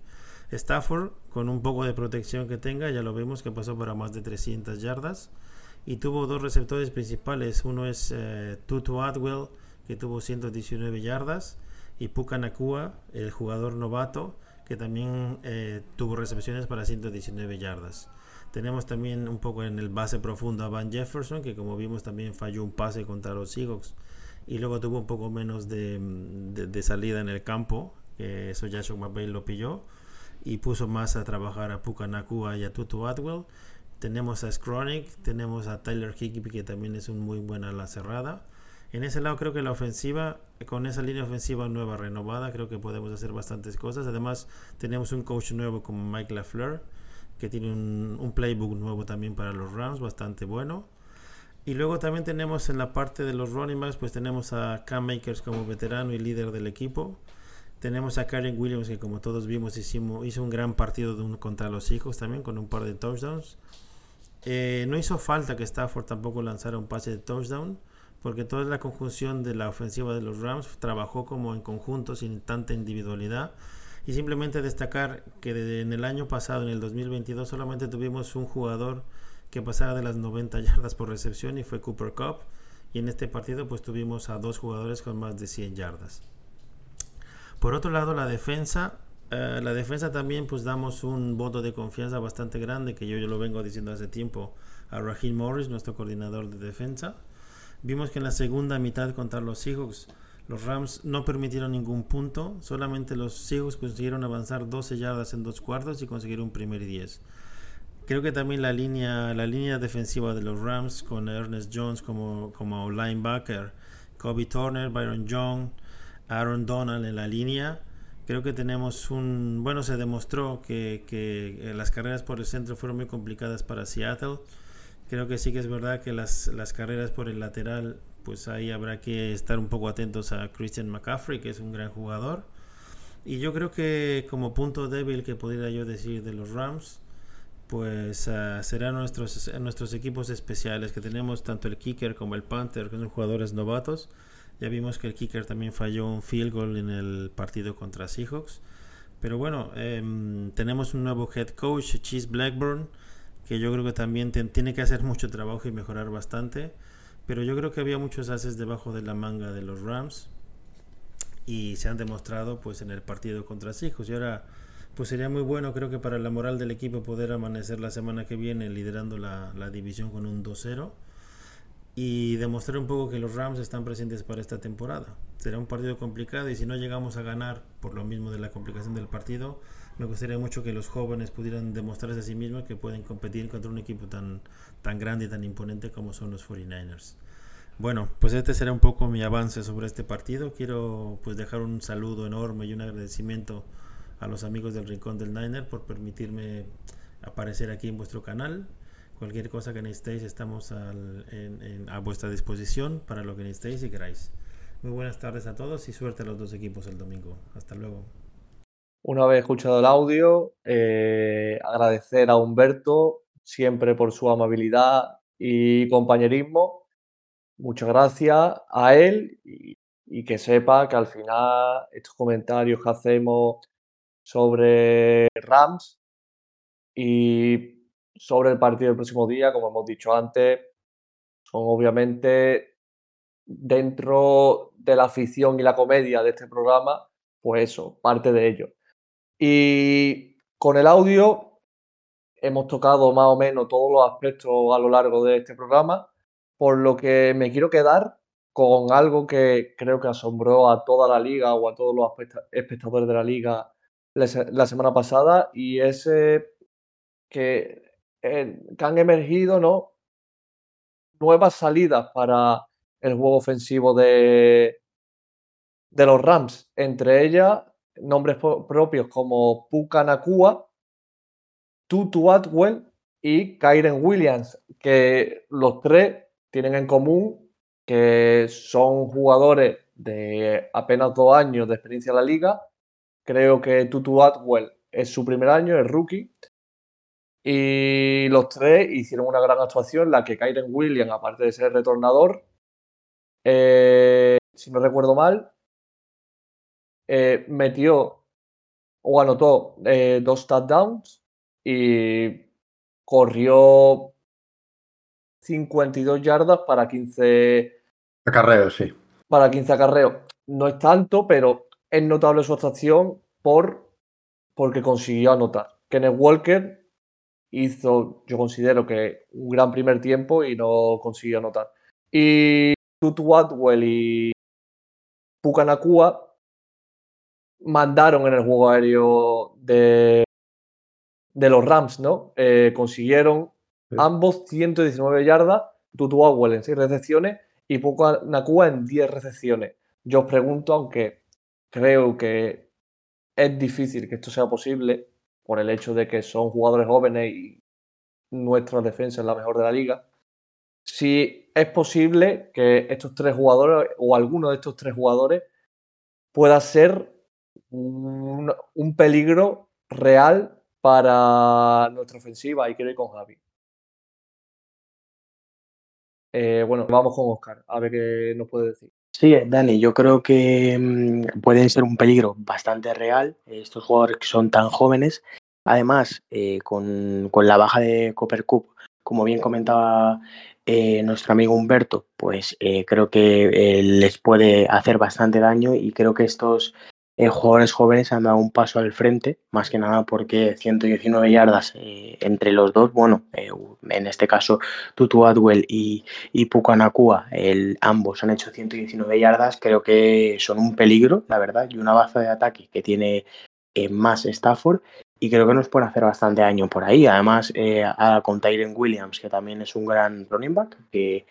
Stafford, con un poco de protección que tenga, ya lo vemos que pasó para más de 300 yardas y tuvo dos receptores principales. Uno es eh, Tutu Atwell, que tuvo 119 yardas, y Puka Nakua, el jugador novato, que también eh, tuvo recepciones para 119 yardas. Tenemos también un poco en el base profundo a Van Jefferson, que como vimos también falló un pase contra los Seahawks y luego tuvo un poco menos de, de, salida en el campo, que eso Joshua McVay lo pilló y puso más a trabajar a Puka Nakua y a Tutu Atwell. Tenemos a Skronik, tenemos a Tyler Higby, que también es un muy buena la cerrada. En ese lado creo que la ofensiva, con esa línea ofensiva nueva, renovada, creo que podemos hacer bastantes cosas. Además, tenemos un coach nuevo como Mike LaFleur, que tiene un, playbook nuevo también para los Rams, bastante bueno. Y luego también tenemos en la parte de los running backs, pues tenemos a Cam Makers como veterano y líder del equipo. Tenemos a Karen Williams, que como todos vimos hizo un gran partido contra los hijos también, con un par de touchdowns. Eh, no hizo falta que Stafford tampoco lanzara un pase de touchdown, porque toda la conjunción de la ofensiva de los Rams trabajó como en conjunto, sin tanta individualidad. Y simplemente destacar que en el año pasado, en el 2022, solamente tuvimos un jugador que pasara de las 90 yardas por recepción y fue Cooper Cup. Y en este partido pues tuvimos a dos jugadores con más de 100 yardas. Por otro lado, la defensa eh, la defensa también pues damos un voto de confianza bastante grande que yo, yo lo vengo diciendo hace tiempo a Raheem Morris, nuestro coordinador de defensa. Vimos que en la segunda mitad contra los Seahawks los Rams no permitieron ningún punto, solamente los Seahawks consiguieron avanzar 12 yardas en dos cuartos y consiguieron un primer y 10. Creo que también la línea, la línea defensiva de los Rams con Ernest Jones como, como linebacker, Kobe Turner, Byron Young, Aaron Donald en la línea, Creo que tenemos un... Bueno, se demostró que, que, las carreras por el centro fueron muy complicadas para Seattle. Creo que sí que es verdad que las, las carreras por el lateral, pues ahí habrá que estar un poco atentos a Christian McCaffrey, que es un gran jugador. Y yo creo que como punto débil que pudiera yo decir de los Rams, pues uh, serán nuestros, nuestros equipos especiales, que tenemos tanto el kicker como el punter, que son jugadores novatos ya vimos que el kicker también falló un field goal en el partido contra Seahawks. Pero bueno, em, tenemos un nuevo head coach, Cheese Blackburn, que yo creo que también tiene que hacer mucho trabajo y mejorar bastante. Pero yo creo que había muchos haces debajo de la manga de los Rams y se han demostrado pues en el partido contra Seahawks. Y ahora pues sería muy bueno creo que para la moral del equipo poder amanecer la semana que viene liderando la, división con un 2-0 y demostrar un poco que los Rams están presentes para esta temporada. Será un partido complicado y si no llegamos a ganar por lo mismo de la complicación del partido, me gustaría mucho que los jóvenes pudieran demostrarse a sí mismos que pueden competir contra un equipo tan, tan grande y tan imponente como son los 49ers. Bueno, pues este será un poco mi avance sobre este partido. Quiero pues dejar un saludo enorme y un agradecimiento a los amigos del Rincón del Niner por permitirme aparecer aquí en vuestro canal Cualquier cosa que necesitéis, estamos a vuestra disposición para lo que necesitéis y queráis. Muy buenas tardes a todos y suerte a los dos equipos el domingo. Hasta luego. Una vez escuchado el audio, eh, agradecer a Humberto siempre por su amabilidad y compañerismo. Muchas gracias a él y, y que sepa que al final estos comentarios que hacemos sobre Rams y sobre el partido del próximo día, como hemos dicho antes, son obviamente dentro de la ficción y la comedia de este programa, pues eso, parte de ello. Y con el audio hemos tocado más o menos todos los aspectos a lo largo de este programa, por lo que me quiero quedar con algo que creo que asombró a toda la liga o a todos los espectadores de la liga la semana pasada y es que que han emergido ¿no? nuevas salidas para el juego ofensivo de, de los Rams. Entre ellas, nombres propios como Puka Nakua, Tutu Atwell y Kyren Williams, que los tres tienen en común que son jugadores de apenas dos años de experiencia en la liga. Creo que Tutu Atwell es su primer año, es rookie, y los tres hicieron una gran actuación, la que Kyren Williams, aparte de ser retornador, eh, si no recuerdo mal, eh, metió o anotó eh, dos touchdowns y corrió 52 yardas para 15 acarreos, sí. Para 15 acarreos. No es tanto, pero es notable su actuación por porque consiguió anotar. Kenneth Walker hizo, yo considero que un gran primer tiempo y no consiguió anotar. Y Tutu Atwell y Pucanacua mandaron en el juego aéreo de, de los Rams, ¿no? Eh, consiguieron ambos 119 yardas, Tutu Atwell en 6 recepciones y Pucanacua en 10 recepciones. Yo os pregunto, aunque creo que es difícil que esto sea posible, por el hecho de que son jugadores jóvenes y nuestra defensa es la mejor de la liga. Si es posible que estos tres jugadores o alguno de estos tres jugadores pueda ser un, peligro real para nuestra ofensiva y quiero ir con Javi. Eh, bueno, vamos con Oscar, a ver qué nos puede decir. Sí, Dani, yo creo que mm, pueden ser un peligro bastante real estos jugadores que son tan jóvenes. Además, eh, con, con, la baja de Copper Cup, como bien comentaba eh, nuestro amigo Humberto, pues eh, creo que les puede hacer bastante daño y creo que estos eh, jugadores jóvenes han dado un paso al frente, más que nada porque 119 yardas eh, entre los dos, bueno, eh, en este caso Tutu Adwell y, y el, ambos han hecho 119 yardas, creo que son un peligro, la verdad, y una baza de ataque que tiene más Stafford y creo que nos puede hacer bastante daño por ahí. Además, eh, con Tyren Williams, que también es un gran running back, que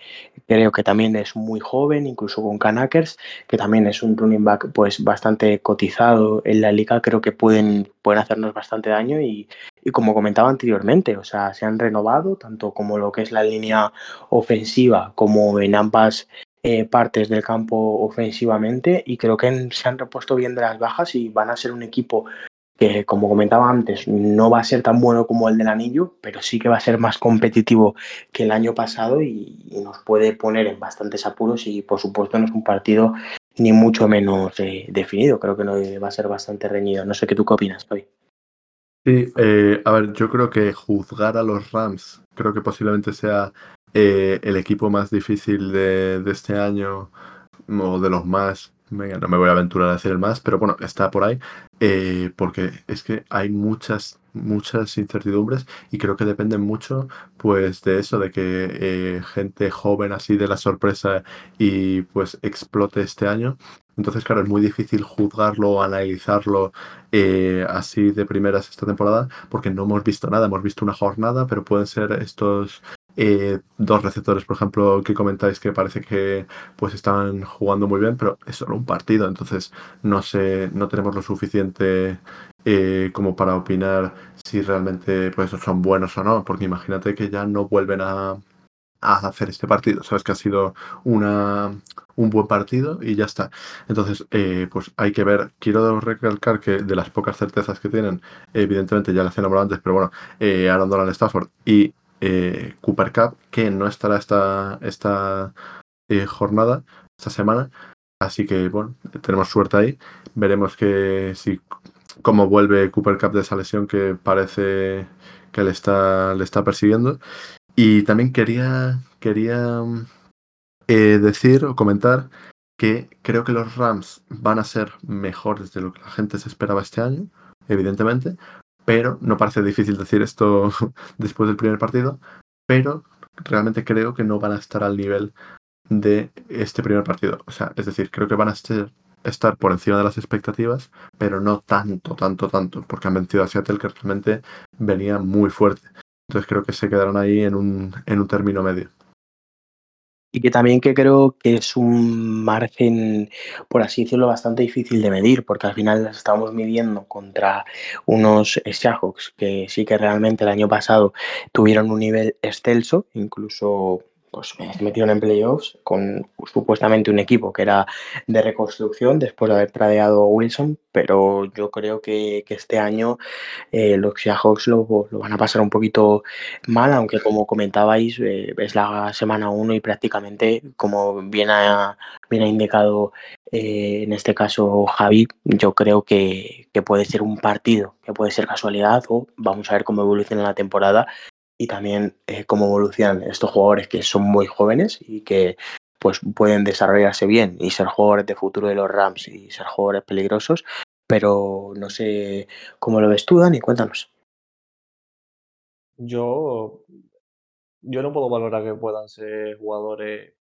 creo que también es muy joven, incluso con Canakers, que también es un running back pues bastante cotizado en la liga, creo que pueden, pueden hacernos bastante daño y, y como comentaba anteriormente, o sea, se han renovado tanto como lo que es la línea ofensiva como en ambas eh, partes del campo ofensivamente y creo que se han repuesto bien de las bajas y van a ser un equipo que como comentaba antes, no va a ser tan bueno como el del anillo, pero sí que va a ser más competitivo que el año pasado y, nos puede poner en bastantes apuros y por supuesto no es un partido ni mucho menos eh, definido, creo que no va a ser bastante reñido. No sé qué tú qué opinas, hoy. Sí, eh, a ver, yo creo que juzgar a los Rams, creo que posiblemente sea eh, el equipo más difícil de este año o de los más Venga, no me voy a aventurar a decir el más, pero bueno, está por ahí. Eh, porque es que hay muchas, muchas incertidumbres y creo que dependen mucho pues de eso, de que eh, gente joven así de la sorpresa y pues explote este año. Entonces, claro, es muy difícil juzgarlo, analizarlo eh, así de primeras esta temporada, porque no hemos visto nada, hemos visto una jornada, pero pueden ser estos eh, dos receptores, por ejemplo, que comentáis que parece que pues están jugando muy bien, pero es solo un partido, entonces no sé, no tenemos lo suficiente eh, como para opinar si realmente pues son buenos o no, porque imagínate que ya no vuelven a, hacer este partido, sabes que ha sido una, un buen partido y ya está. Entonces, eh, pues hay que ver, quiero recalcar que de las pocas certezas que tienen, evidentemente ya las he nombrado antes, pero bueno, eh, Aaron Donald Stafford y eh, Cooper Cup, que no estará esta, esta eh, jornada, esta semana. Así que, bueno, tenemos suerte ahí. Veremos que si cómo vuelve Cooper Cup de esa lesión que parece que le está, le está persiguiendo. Y también quería, quería eh, decir o comentar que creo que los Rams van a ser mejores de lo que la gente se esperaba este año, evidentemente, pero no parece difícil decir esto después del primer partido, pero realmente creo que no van a estar al nivel de este primer partido. O sea, es decir, creo que van a estar por encima de las expectativas, pero no tanto, tanto, tanto, porque han vencido a Seattle que realmente venía muy fuerte. Entonces creo que se quedaron ahí en un, en un término medio y que también que creo que es un margen, por así decirlo, bastante difícil de medir, porque al final las estamos midiendo contra unos Seahawks que sí que realmente el año pasado tuvieron un nivel excelso, incluso pues se metieron en playoffs con supuestamente un equipo que era de reconstrucción después de haber tradeado Wilson, pero yo creo que, que este año eh, los Seahawks lo, lo, van a pasar un poquito mal, aunque como comentabais eh, es la semana 1 y prácticamente como bien ha, bien ha indicado eh, en este caso Javi, yo creo que, que puede ser un partido, que puede ser casualidad o vamos a ver cómo evoluciona la temporada y también eh, cómo evolucionan estos jugadores que son muy jóvenes y que pues pueden desarrollarse bien y ser jugadores de futuro de los Rams y ser jugadores peligrosos, pero no sé cómo lo ves tú, Dani, cuéntanos. Yo, yo no puedo valorar que puedan ser jugadores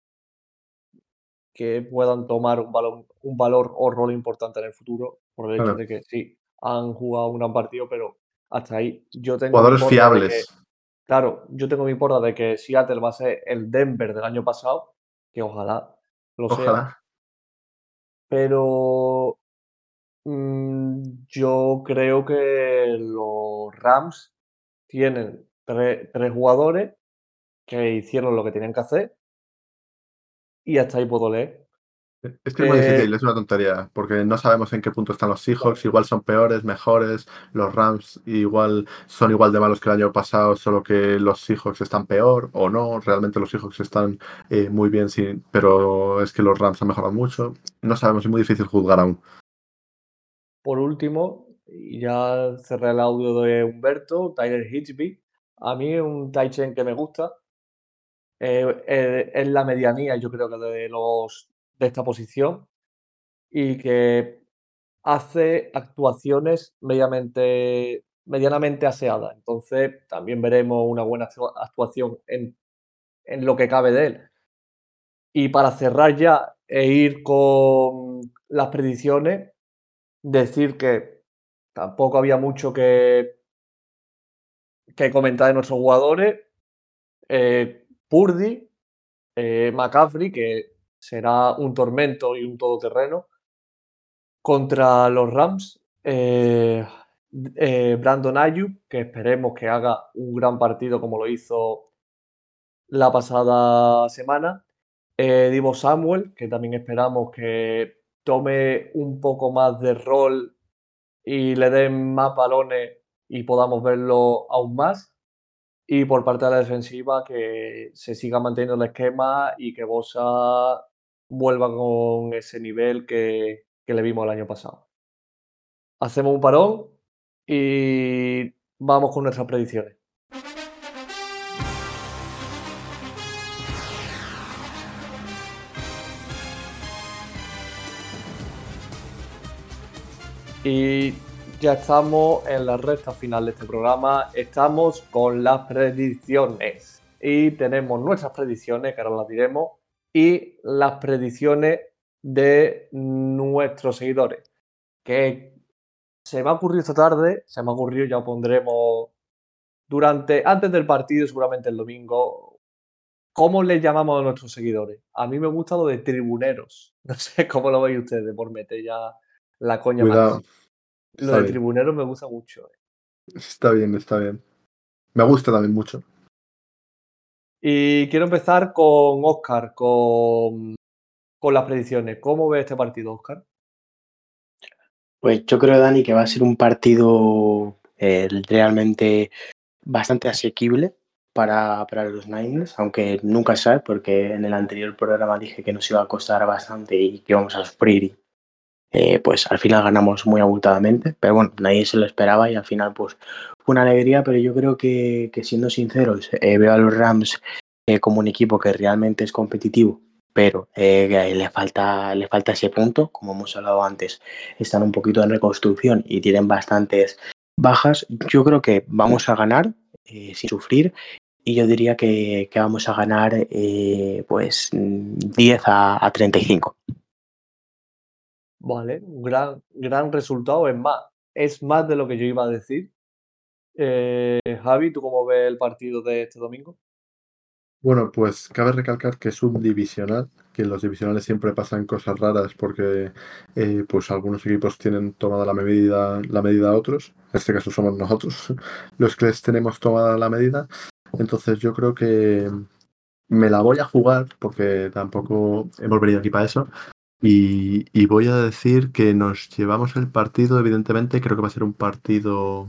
que puedan tomar un valor, un valor o rol importante en el futuro, por el hecho Claro. de que sí, han jugado un gran partido, pero hasta ahí. Yo tengo Jugadores fiables. Claro, yo tengo mi porra de que Seattle va a ser el Denver del año pasado, que ojalá lo sea. Ojalá. Pero mm, yo creo que los Rams tienen tre- tres jugadores que hicieron lo que tenían que hacer y hasta ahí puedo leer. Es que es muy Eh, difícil, es una tontería, porque no sabemos en qué punto están los Seahawks, igual son peores, mejores, los Rams igual son igual de malos que el año pasado, solo que los Seahawks están peor o no, realmente los Seahawks están eh, muy bien, sí, pero es que los Rams han mejorado mucho, no sabemos, es muy difícil juzgar aún. Por último, y ya cerré el audio de Humberto, Tyler Hitchby. A mí es un tight end que me gusta. Eh, eh, es la medianía, yo creo que de los de esta posición y que hace actuaciones medianamente, aseadas. Entonces, también veremos una buena actua- actuación en, en lo que cabe de él. Y para cerrar ya e ir con las predicciones, decir que tampoco había mucho que, que comentar de nuestros jugadores. Eh, Purdy, eh, McCaffrey, que será un tormento y un todoterreno. Contra los Rams, eh, eh, Brandon Ayuk, que esperemos que haga un gran partido como lo hizo la pasada semana. Eh, Divo Samuel, que también esperamos que tome un poco más de rol y le den más balones y podamos verlo aún más. Y por parte de la defensiva, que se siga manteniendo el esquema y que Bosa vuelva con ese nivel que, que le vimos el año pasado. Hacemos un parón y vamos con nuestras predicciones. Y ya estamos en la recta final de este programa. Estamos con las predicciones. Y tenemos nuestras predicciones, que ahora las diremos, y las predicciones de nuestros seguidores. Que se me ha ocurrido esta tarde, se me ha ocurrido, ya pondremos durante, antes del partido, seguramente el domingo, ¿cómo les llamamos a nuestros seguidores? A mí me gusta lo de tribuneros. No sé cómo lo veis ustedes, por meter ya la coña Cuidado. Lo está de bien, tribuneros me gusta mucho. eh. está bien, está bien. Me gusta también mucho. Y quiero empezar con Oscar, con, con las predicciones. ¿Cómo ves este partido, Oscar? Pues yo creo, Dani, que va a ser un partido eh, realmente bastante asequible para, para los Niners, aunque nunca sabe, porque en el anterior programa dije que nos iba a costar bastante y que íbamos a sufrir. Eh, pues al final ganamos muy abultadamente, pero bueno, nadie se lo esperaba y al final pues fue una alegría, pero yo creo que, que siendo sinceros, eh, veo a los Rams eh, como un equipo que realmente es competitivo, pero eh, le, falta, le falta ese punto, como hemos hablado antes, están un poquito en reconstrucción y tienen bastantes bajas. Yo creo que vamos a ganar eh, sin sufrir y yo diría que, que vamos a ganar eh, pues 10 a, a 35. Vale, un gran, gran resultado. Es más, es más de lo que yo iba a decir. Eh, Javi, ¿tú cómo ves el partido de este domingo? Bueno, pues cabe recalcar que es un divisional, que en los divisionales siempre pasan cosas raras porque eh, pues algunos equipos tienen tomada la medida, la medida a otros. En este caso somos nosotros los que les tenemos tomada la medida. Entonces yo creo que me la voy a jugar porque tampoco hemos venido aquí para eso. Y, y voy a decir que nos llevamos el partido, evidentemente, creo que va a ser un partido,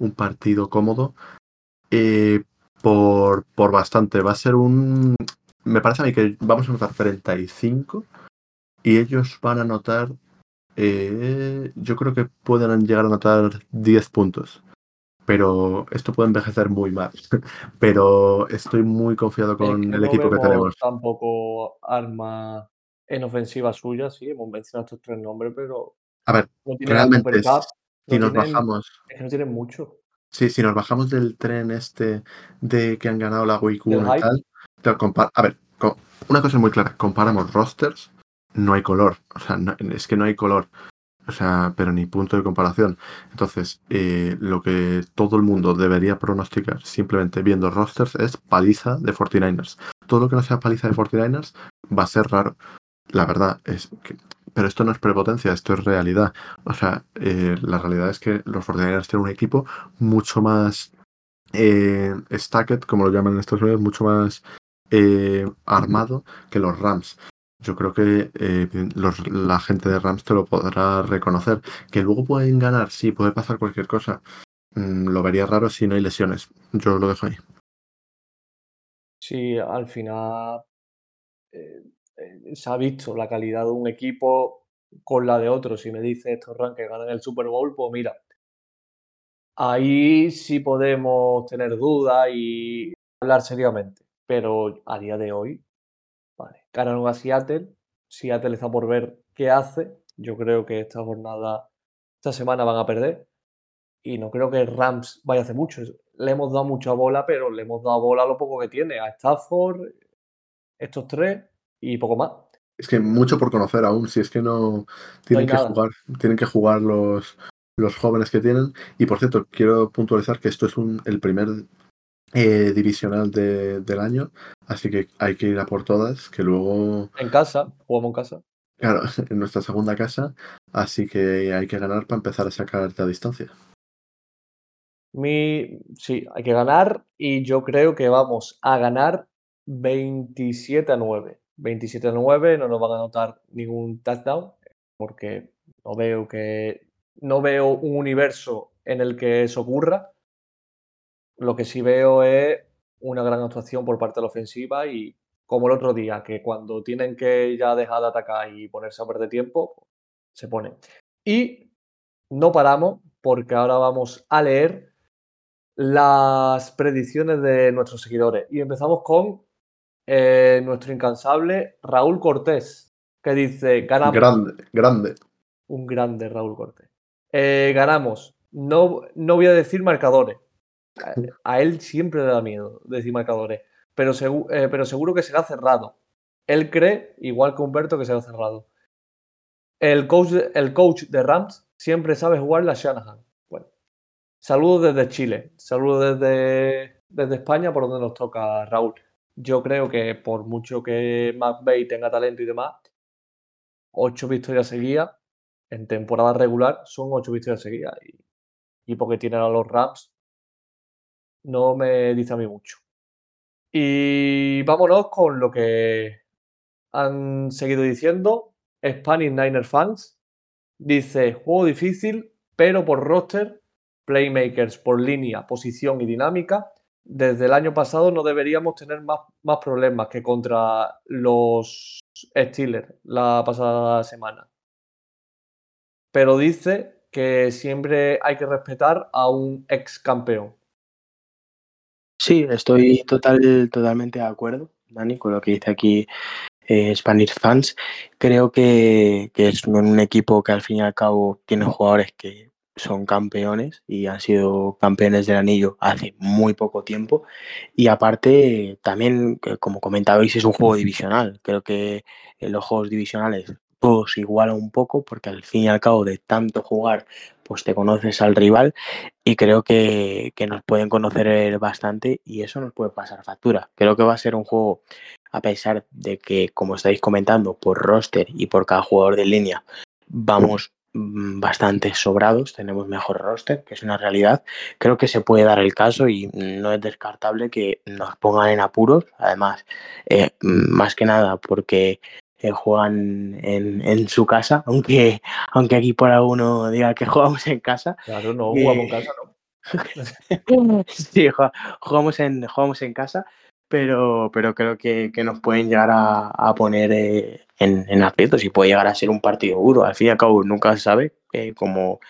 un partido cómodo. Eh, por, por bastante. Va a ser un. Me parece a mí que vamos a anotar 35 y ellos van a anotar. eh, yo creo que pueden llegar a anotar 10 puntos. Pero esto puede envejecer muy mal. Pero estoy muy confiado Es con que el no equipo que tenemos. tampoco armas en ofensiva suya, sí, hemos mencionado estos tres nombres, pero A ver, no realmente, si no nos tienen- bajamos. es que no tienen mucho. Sí, si nos bajamos del tren este de que han ganado la 1 y hype. tal, a ver, una cosa muy clara, comparamos rosters, no hay color, o sea, no- es que no hay color, o sea, pero ni punto de comparación. Entonces, eh, lo que todo el mundo debería pronosticar simplemente viendo rosters es paliza de 49ers. Todo lo que no sea paliza de 49ers va a ser raro. La verdad es que... Pero esto no es prepotencia, esto es realidad. O sea, eh, la realidad es que los 49ers tienen un equipo mucho más eh, stacked, como lo llaman en Estados Unidos, mucho más eh, armado que los Rams. yo creo que eh, los- la gente de Rams te lo podrá reconocer. Que luego pueden ganar, sí, puede pasar cualquier cosa. Mm, lo vería raro si no hay lesiones. Yo lo dejo ahí. Sí, al final se ha visto la calidad de un equipo con la de otro. Si me dice estos que ganan el Super Bowl, pues mira, ahí sí podemos tener dudas y hablar seriamente. Pero a día de hoy, vale, ganaron a Seattle. Seattle está por ver qué hace. Yo creo que esta jornada, esta semana van a perder. Y no creo que Rams vaya a hacer mucho. Le hemos dado mucha bola, pero le hemos dado bola a lo poco que tiene. A Stafford, estos tres y poco más. Es que mucho por conocer aún, si es que no tienen que nada. jugar, tienen que jugar los, los jóvenes que tienen. Y por cierto, quiero puntualizar que esto es un, el primer eh, divisional de- del año, así que hay que ir a por todas, que luego, En casa, jugamos en casa. claro, en nuestra segunda casa, así que hay que ganar para empezar a sacarte a distancia. Mi, sí, hay que ganar y yo creo que vamos a ganar 27 a 9. 27 a 9, no nos van a anotar ningún touchdown porque no veo que no veo un universo en el que eso ocurra. Lo que sí veo es una gran actuación por parte de la ofensiva y como el otro día, que cuando tienen que ya dejar de atacar y ponerse a perder tiempo, se pone. Y no paramos porque ahora vamos a leer las predicciones de nuestros seguidores. Y empezamos con eh, nuestro incansable Raúl Cortés, que dice, ganamos. Grande, grande. Un grande Raúl Cortés. Eh, ganamos. No, no voy a decir marcadores. A, a él siempre le da miedo decir marcadores. Pero, segu- eh, pero seguro que será cerrado. Él cree, igual que Humberto, que será cerrado. El coach, de- el coach de Rams siempre sabe jugar la Shanahan. Bueno, saludos desde Chile. Saludos desde, desde España, por donde nos toca Raúl. Yo creo que por mucho que McVay tenga talento y demás, ocho victorias seguidas en temporada regular son ocho victorias seguidas. Y, y porque tienen a los Rams, no me dice a mí mucho. Y vámonos con lo que han seguido diciendo. Spanish Niner Fans dice: juego difícil, pero por roster, playmakers por línea, posición y dinámica. Desde el año pasado no deberíamos tener más, más problemas que contra los Steelers la pasada semana. Pero dice que siempre hay que respetar a un ex campeón. Sí, estoy total, totalmente de acuerdo, Dani, con lo que dice aquí eh, Spanish Fans. Creo que, que es un equipo que al fin y al cabo tiene jugadores que son campeones y han sido campeones del anillo hace muy poco tiempo. Y aparte, también, que como comentabais, es un juego divisional. Creo que en los juegos divisionales todos se igualan un poco porque al fin y al cabo de tanto jugar, pues te conoces al rival y creo que, que nos pueden conocer bastante y eso nos puede pasar factura. Creo que va a ser un juego, a pesar de que, como estáis comentando, por roster y por cada jugador de línea, vamos bastante sobrados, tenemos mejor roster, que es una realidad. Creo que se puede dar el caso y no es descartable que nos pongan en apuros. Además, eh, más que nada porque eh, juegan en, en su casa, aunque, aunque aquí por alguno diga que jugamos en casa. Claro, no, Eh, jugamos en casa, no. Sí, ju- jugamos en, jugamos en casa, pero, pero creo que, que nos pueden llegar a, a poner eh, en, en aprietos y puede llegar a ser un partido duro. Al fin y al cabo, nunca se sabe, eh, como,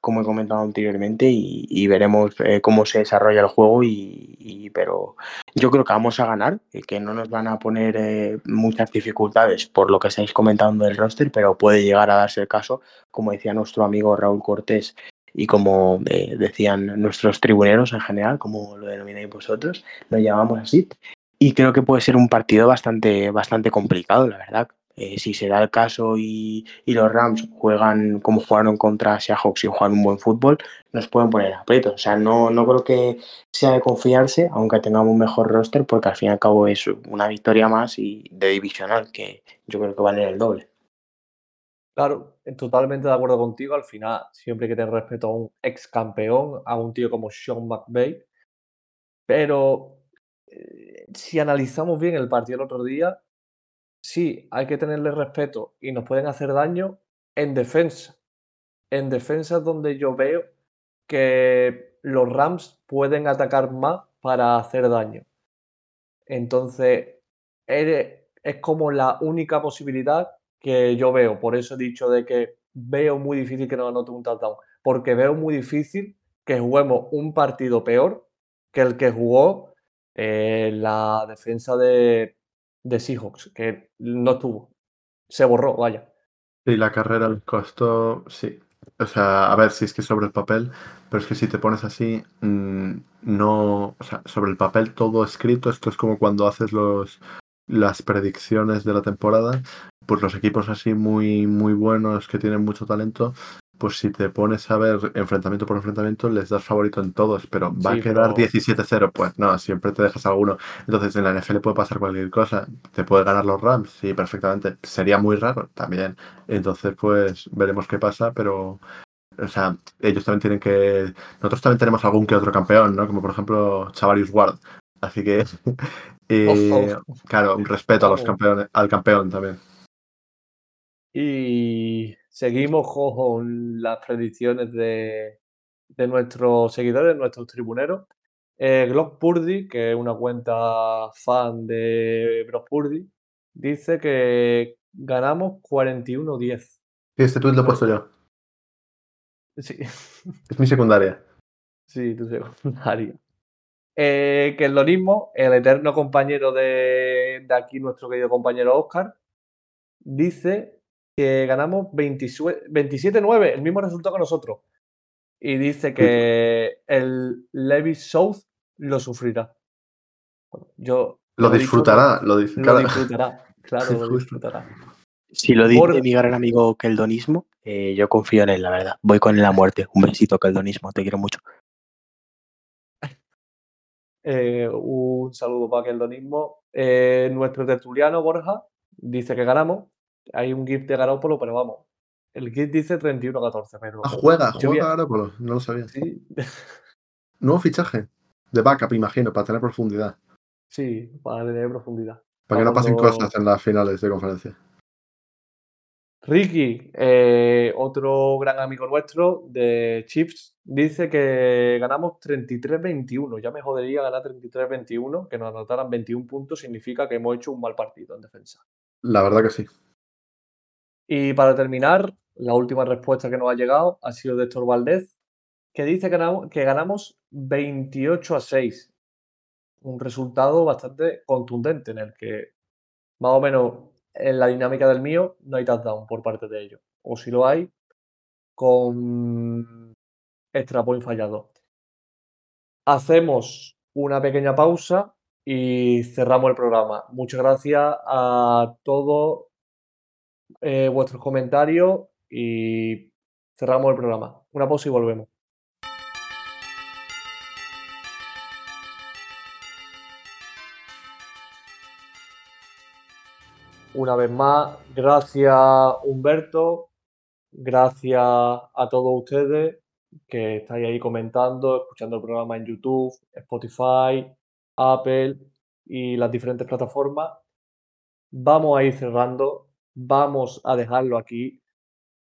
como he comentado anteriormente, y, y veremos eh, cómo se desarrolla el juego. Y, pero yo creo que vamos a ganar, y que no nos van a poner eh, muchas dificultades por lo que estáis comentando del roster, pero puede llegar a darse el caso, como decía nuestro amigo Raúl Cortés y como eh, decían nuestros tribuneros en general, como lo denomináis vosotros, lo llamamos así. Y creo que puede ser un partido bastante, bastante complicado, la verdad. Eh, si se da el caso y, y los Rams juegan como jugaron contra Seahawks y juegan un buen fútbol, nos pueden poner aprietos. O sea, no, no creo que sea de confiarse, aunque tengamos un mejor roster, porque al fin y al cabo es una victoria más y de divisional, que yo creo que vale el doble. Claro, totalmente de acuerdo contigo. Al final, siempre hay que tener respeto a un ex campeón, a un tío como Sean McVay. Pero eh, si analizamos bien el partido el otro día, sí, hay que tenerle respeto y nos pueden hacer daño en defensa. En defensa es donde yo veo que los Rams pueden atacar más para hacer daño. Entonces, es como la única posibilidad que yo veo. Por eso he dicho de que veo muy difícil que nos anote un touchdown. Porque veo muy difícil que juguemos un partido peor que el que jugó eh, la defensa de, de Seahawks, que no estuvo. Se borró, vaya. Sí, la carrera les costó, sí. O sea, a ver si es que sobre el papel, pero es que si te pones así, mm, no, o sea, sobre el papel todo escrito, esto es como cuando haces los, las predicciones de la temporada, pues los equipos así muy, muy buenos que tienen mucho talento, pues si te pones a ver enfrentamiento por enfrentamiento, les das favorito en todos, pero va a quedar 17-0, pues no, siempre te dejas alguno. Entonces en la NFL puede pasar cualquier cosa, te puede ganar los Rams, sí, perfectamente. Sería muy raro también. Entonces, pues veremos qué pasa, pero o sea, ellos también tienen que. Nosotros también tenemos algún que otro campeón, ¿no? Como por ejemplo Chavarius Ward. Así que. Eh, claro, respeto a los campeones, al campeón también. Y seguimos con las predicciones de, nuestros seguidores, nuestros tribuneros. Eh, Glock Purdy, que es una cuenta fan de Brock Purdy, dice que ganamos 41-10. Sí, este tweet lo he puesto yo. Sí. Es mi secundaria. Sí, tu secundaria. Eh, que el donismo, el eterno compañero de, de aquí, nuestro querido compañero Oscar, dice que ganamos 27-9, el mismo resultado que nosotros. Y dice que el Levi South lo sufrirá. yo lo, disfrutará, lo disfrutará. claro, lo disfrutará. Si lo dice mi gran amigo Keldonismo, eh, yo confío en él, la verdad. Voy con él a muerte. Un besito, Keldonismo, te quiero mucho. Eh, un saludo para Keldonismo. Eh, nuestro tertuliano Borja dice que ganamos hay un GIF de Garópolo, pero vamos. El GIF dice 31-14. Pero ah, juega, juega Garópolo, no lo sabía. Sí. Nuevo fichaje. De backup, imagino, para tener profundidad. Sí, para tener profundidad. Para que no pasen cosas en las finales de conferencia. Ricky, eh, otro gran amigo nuestro de Chips, dice que ganamos 33-21. Ya me jodería ganar 33-21, que nos anotaran 21 puntos significa que hemos hecho un mal partido en defensa. La verdad que sí. Y para terminar, la última respuesta que nos ha llegado ha sido de Héctor Valdez, que dice que ganamos, que ganamos 28 a 6. Un resultado bastante contundente en el que, más o menos en la dinámica del mío, no hay touchdown por parte de ellos. O si lo hay, con extra point fallado. Hacemos una pequeña pausa y cerramos el programa. Muchas gracias a todos eh, vuestros comentarios y cerramos el programa. Una pausa y volvemos. Una vez más, gracias Humberto, gracias a todos ustedes que estáis ahí comentando, escuchando el programa en YouTube, Spotify, Apple y las diferentes plataformas. Vamos a ir cerrando vamos a dejarlo aquí.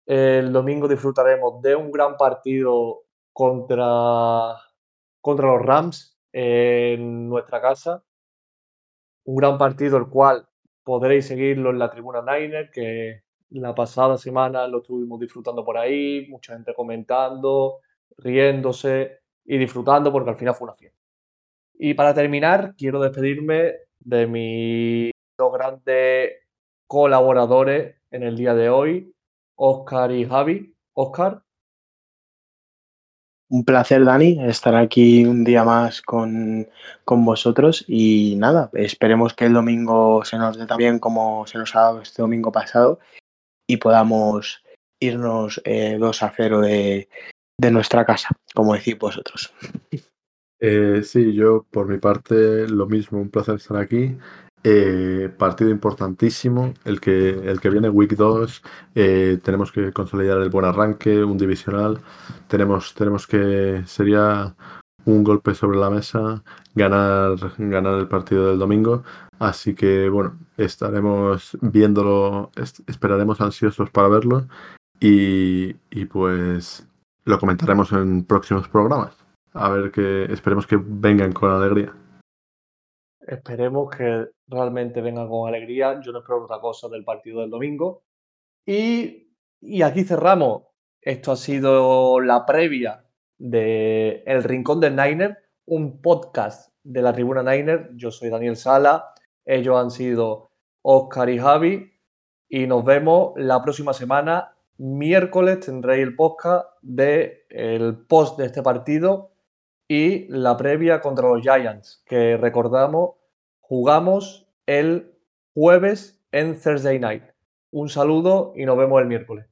El domingo disfrutaremos de un gran partido contra, contra los Rams en nuestra casa. Un gran partido el cual podréis seguirlo en la tribuna Niner, que la pasada semana lo estuvimos disfrutando por ahí, mucha gente comentando, riéndose y disfrutando porque al final fue una fiesta. Y para terminar, quiero despedirme de mis dos grandes colaboradores en el día de hoy, Oscar y Javi. Oscar. Un placer, Dani, estar aquí un día más con, vosotros y nada, esperemos que el domingo se nos dé también como se nos ha dado este domingo pasado y podamos irnos 2 eh, a 0 de, nuestra casa, como decís vosotros. Eh, sí, yo por mi parte lo mismo, un placer estar aquí eh, partido importantísimo, el que, el que viene Week 2, eh, tenemos que consolidar el buen arranque, un divisional, tenemos, tenemos que, sería un golpe sobre la mesa, ganar, ganar el partido del domingo, Así que bueno, estaremos viéndolo, esperaremos ansiosos para verlo y, y pues lo comentaremos en próximos programas. A ver que esperemos que vengan con alegría. Esperemos que realmente vengan con alegría. Yo no espero otra cosa del partido del domingo. Y, y aquí cerramos. Esto ha sido la previa de El Rincón del Niner, un podcast de la Tribuna Niner. Yo soy Daniel Sala. Ellos han sido Oscar y Javi. Y nos vemos la próxima semana. Miércoles tendréis el podcast del el post de este partido y la previa contra los Giants, que recordamos, jugamos el jueves en Thursday Night. Un saludo y nos vemos el miércoles.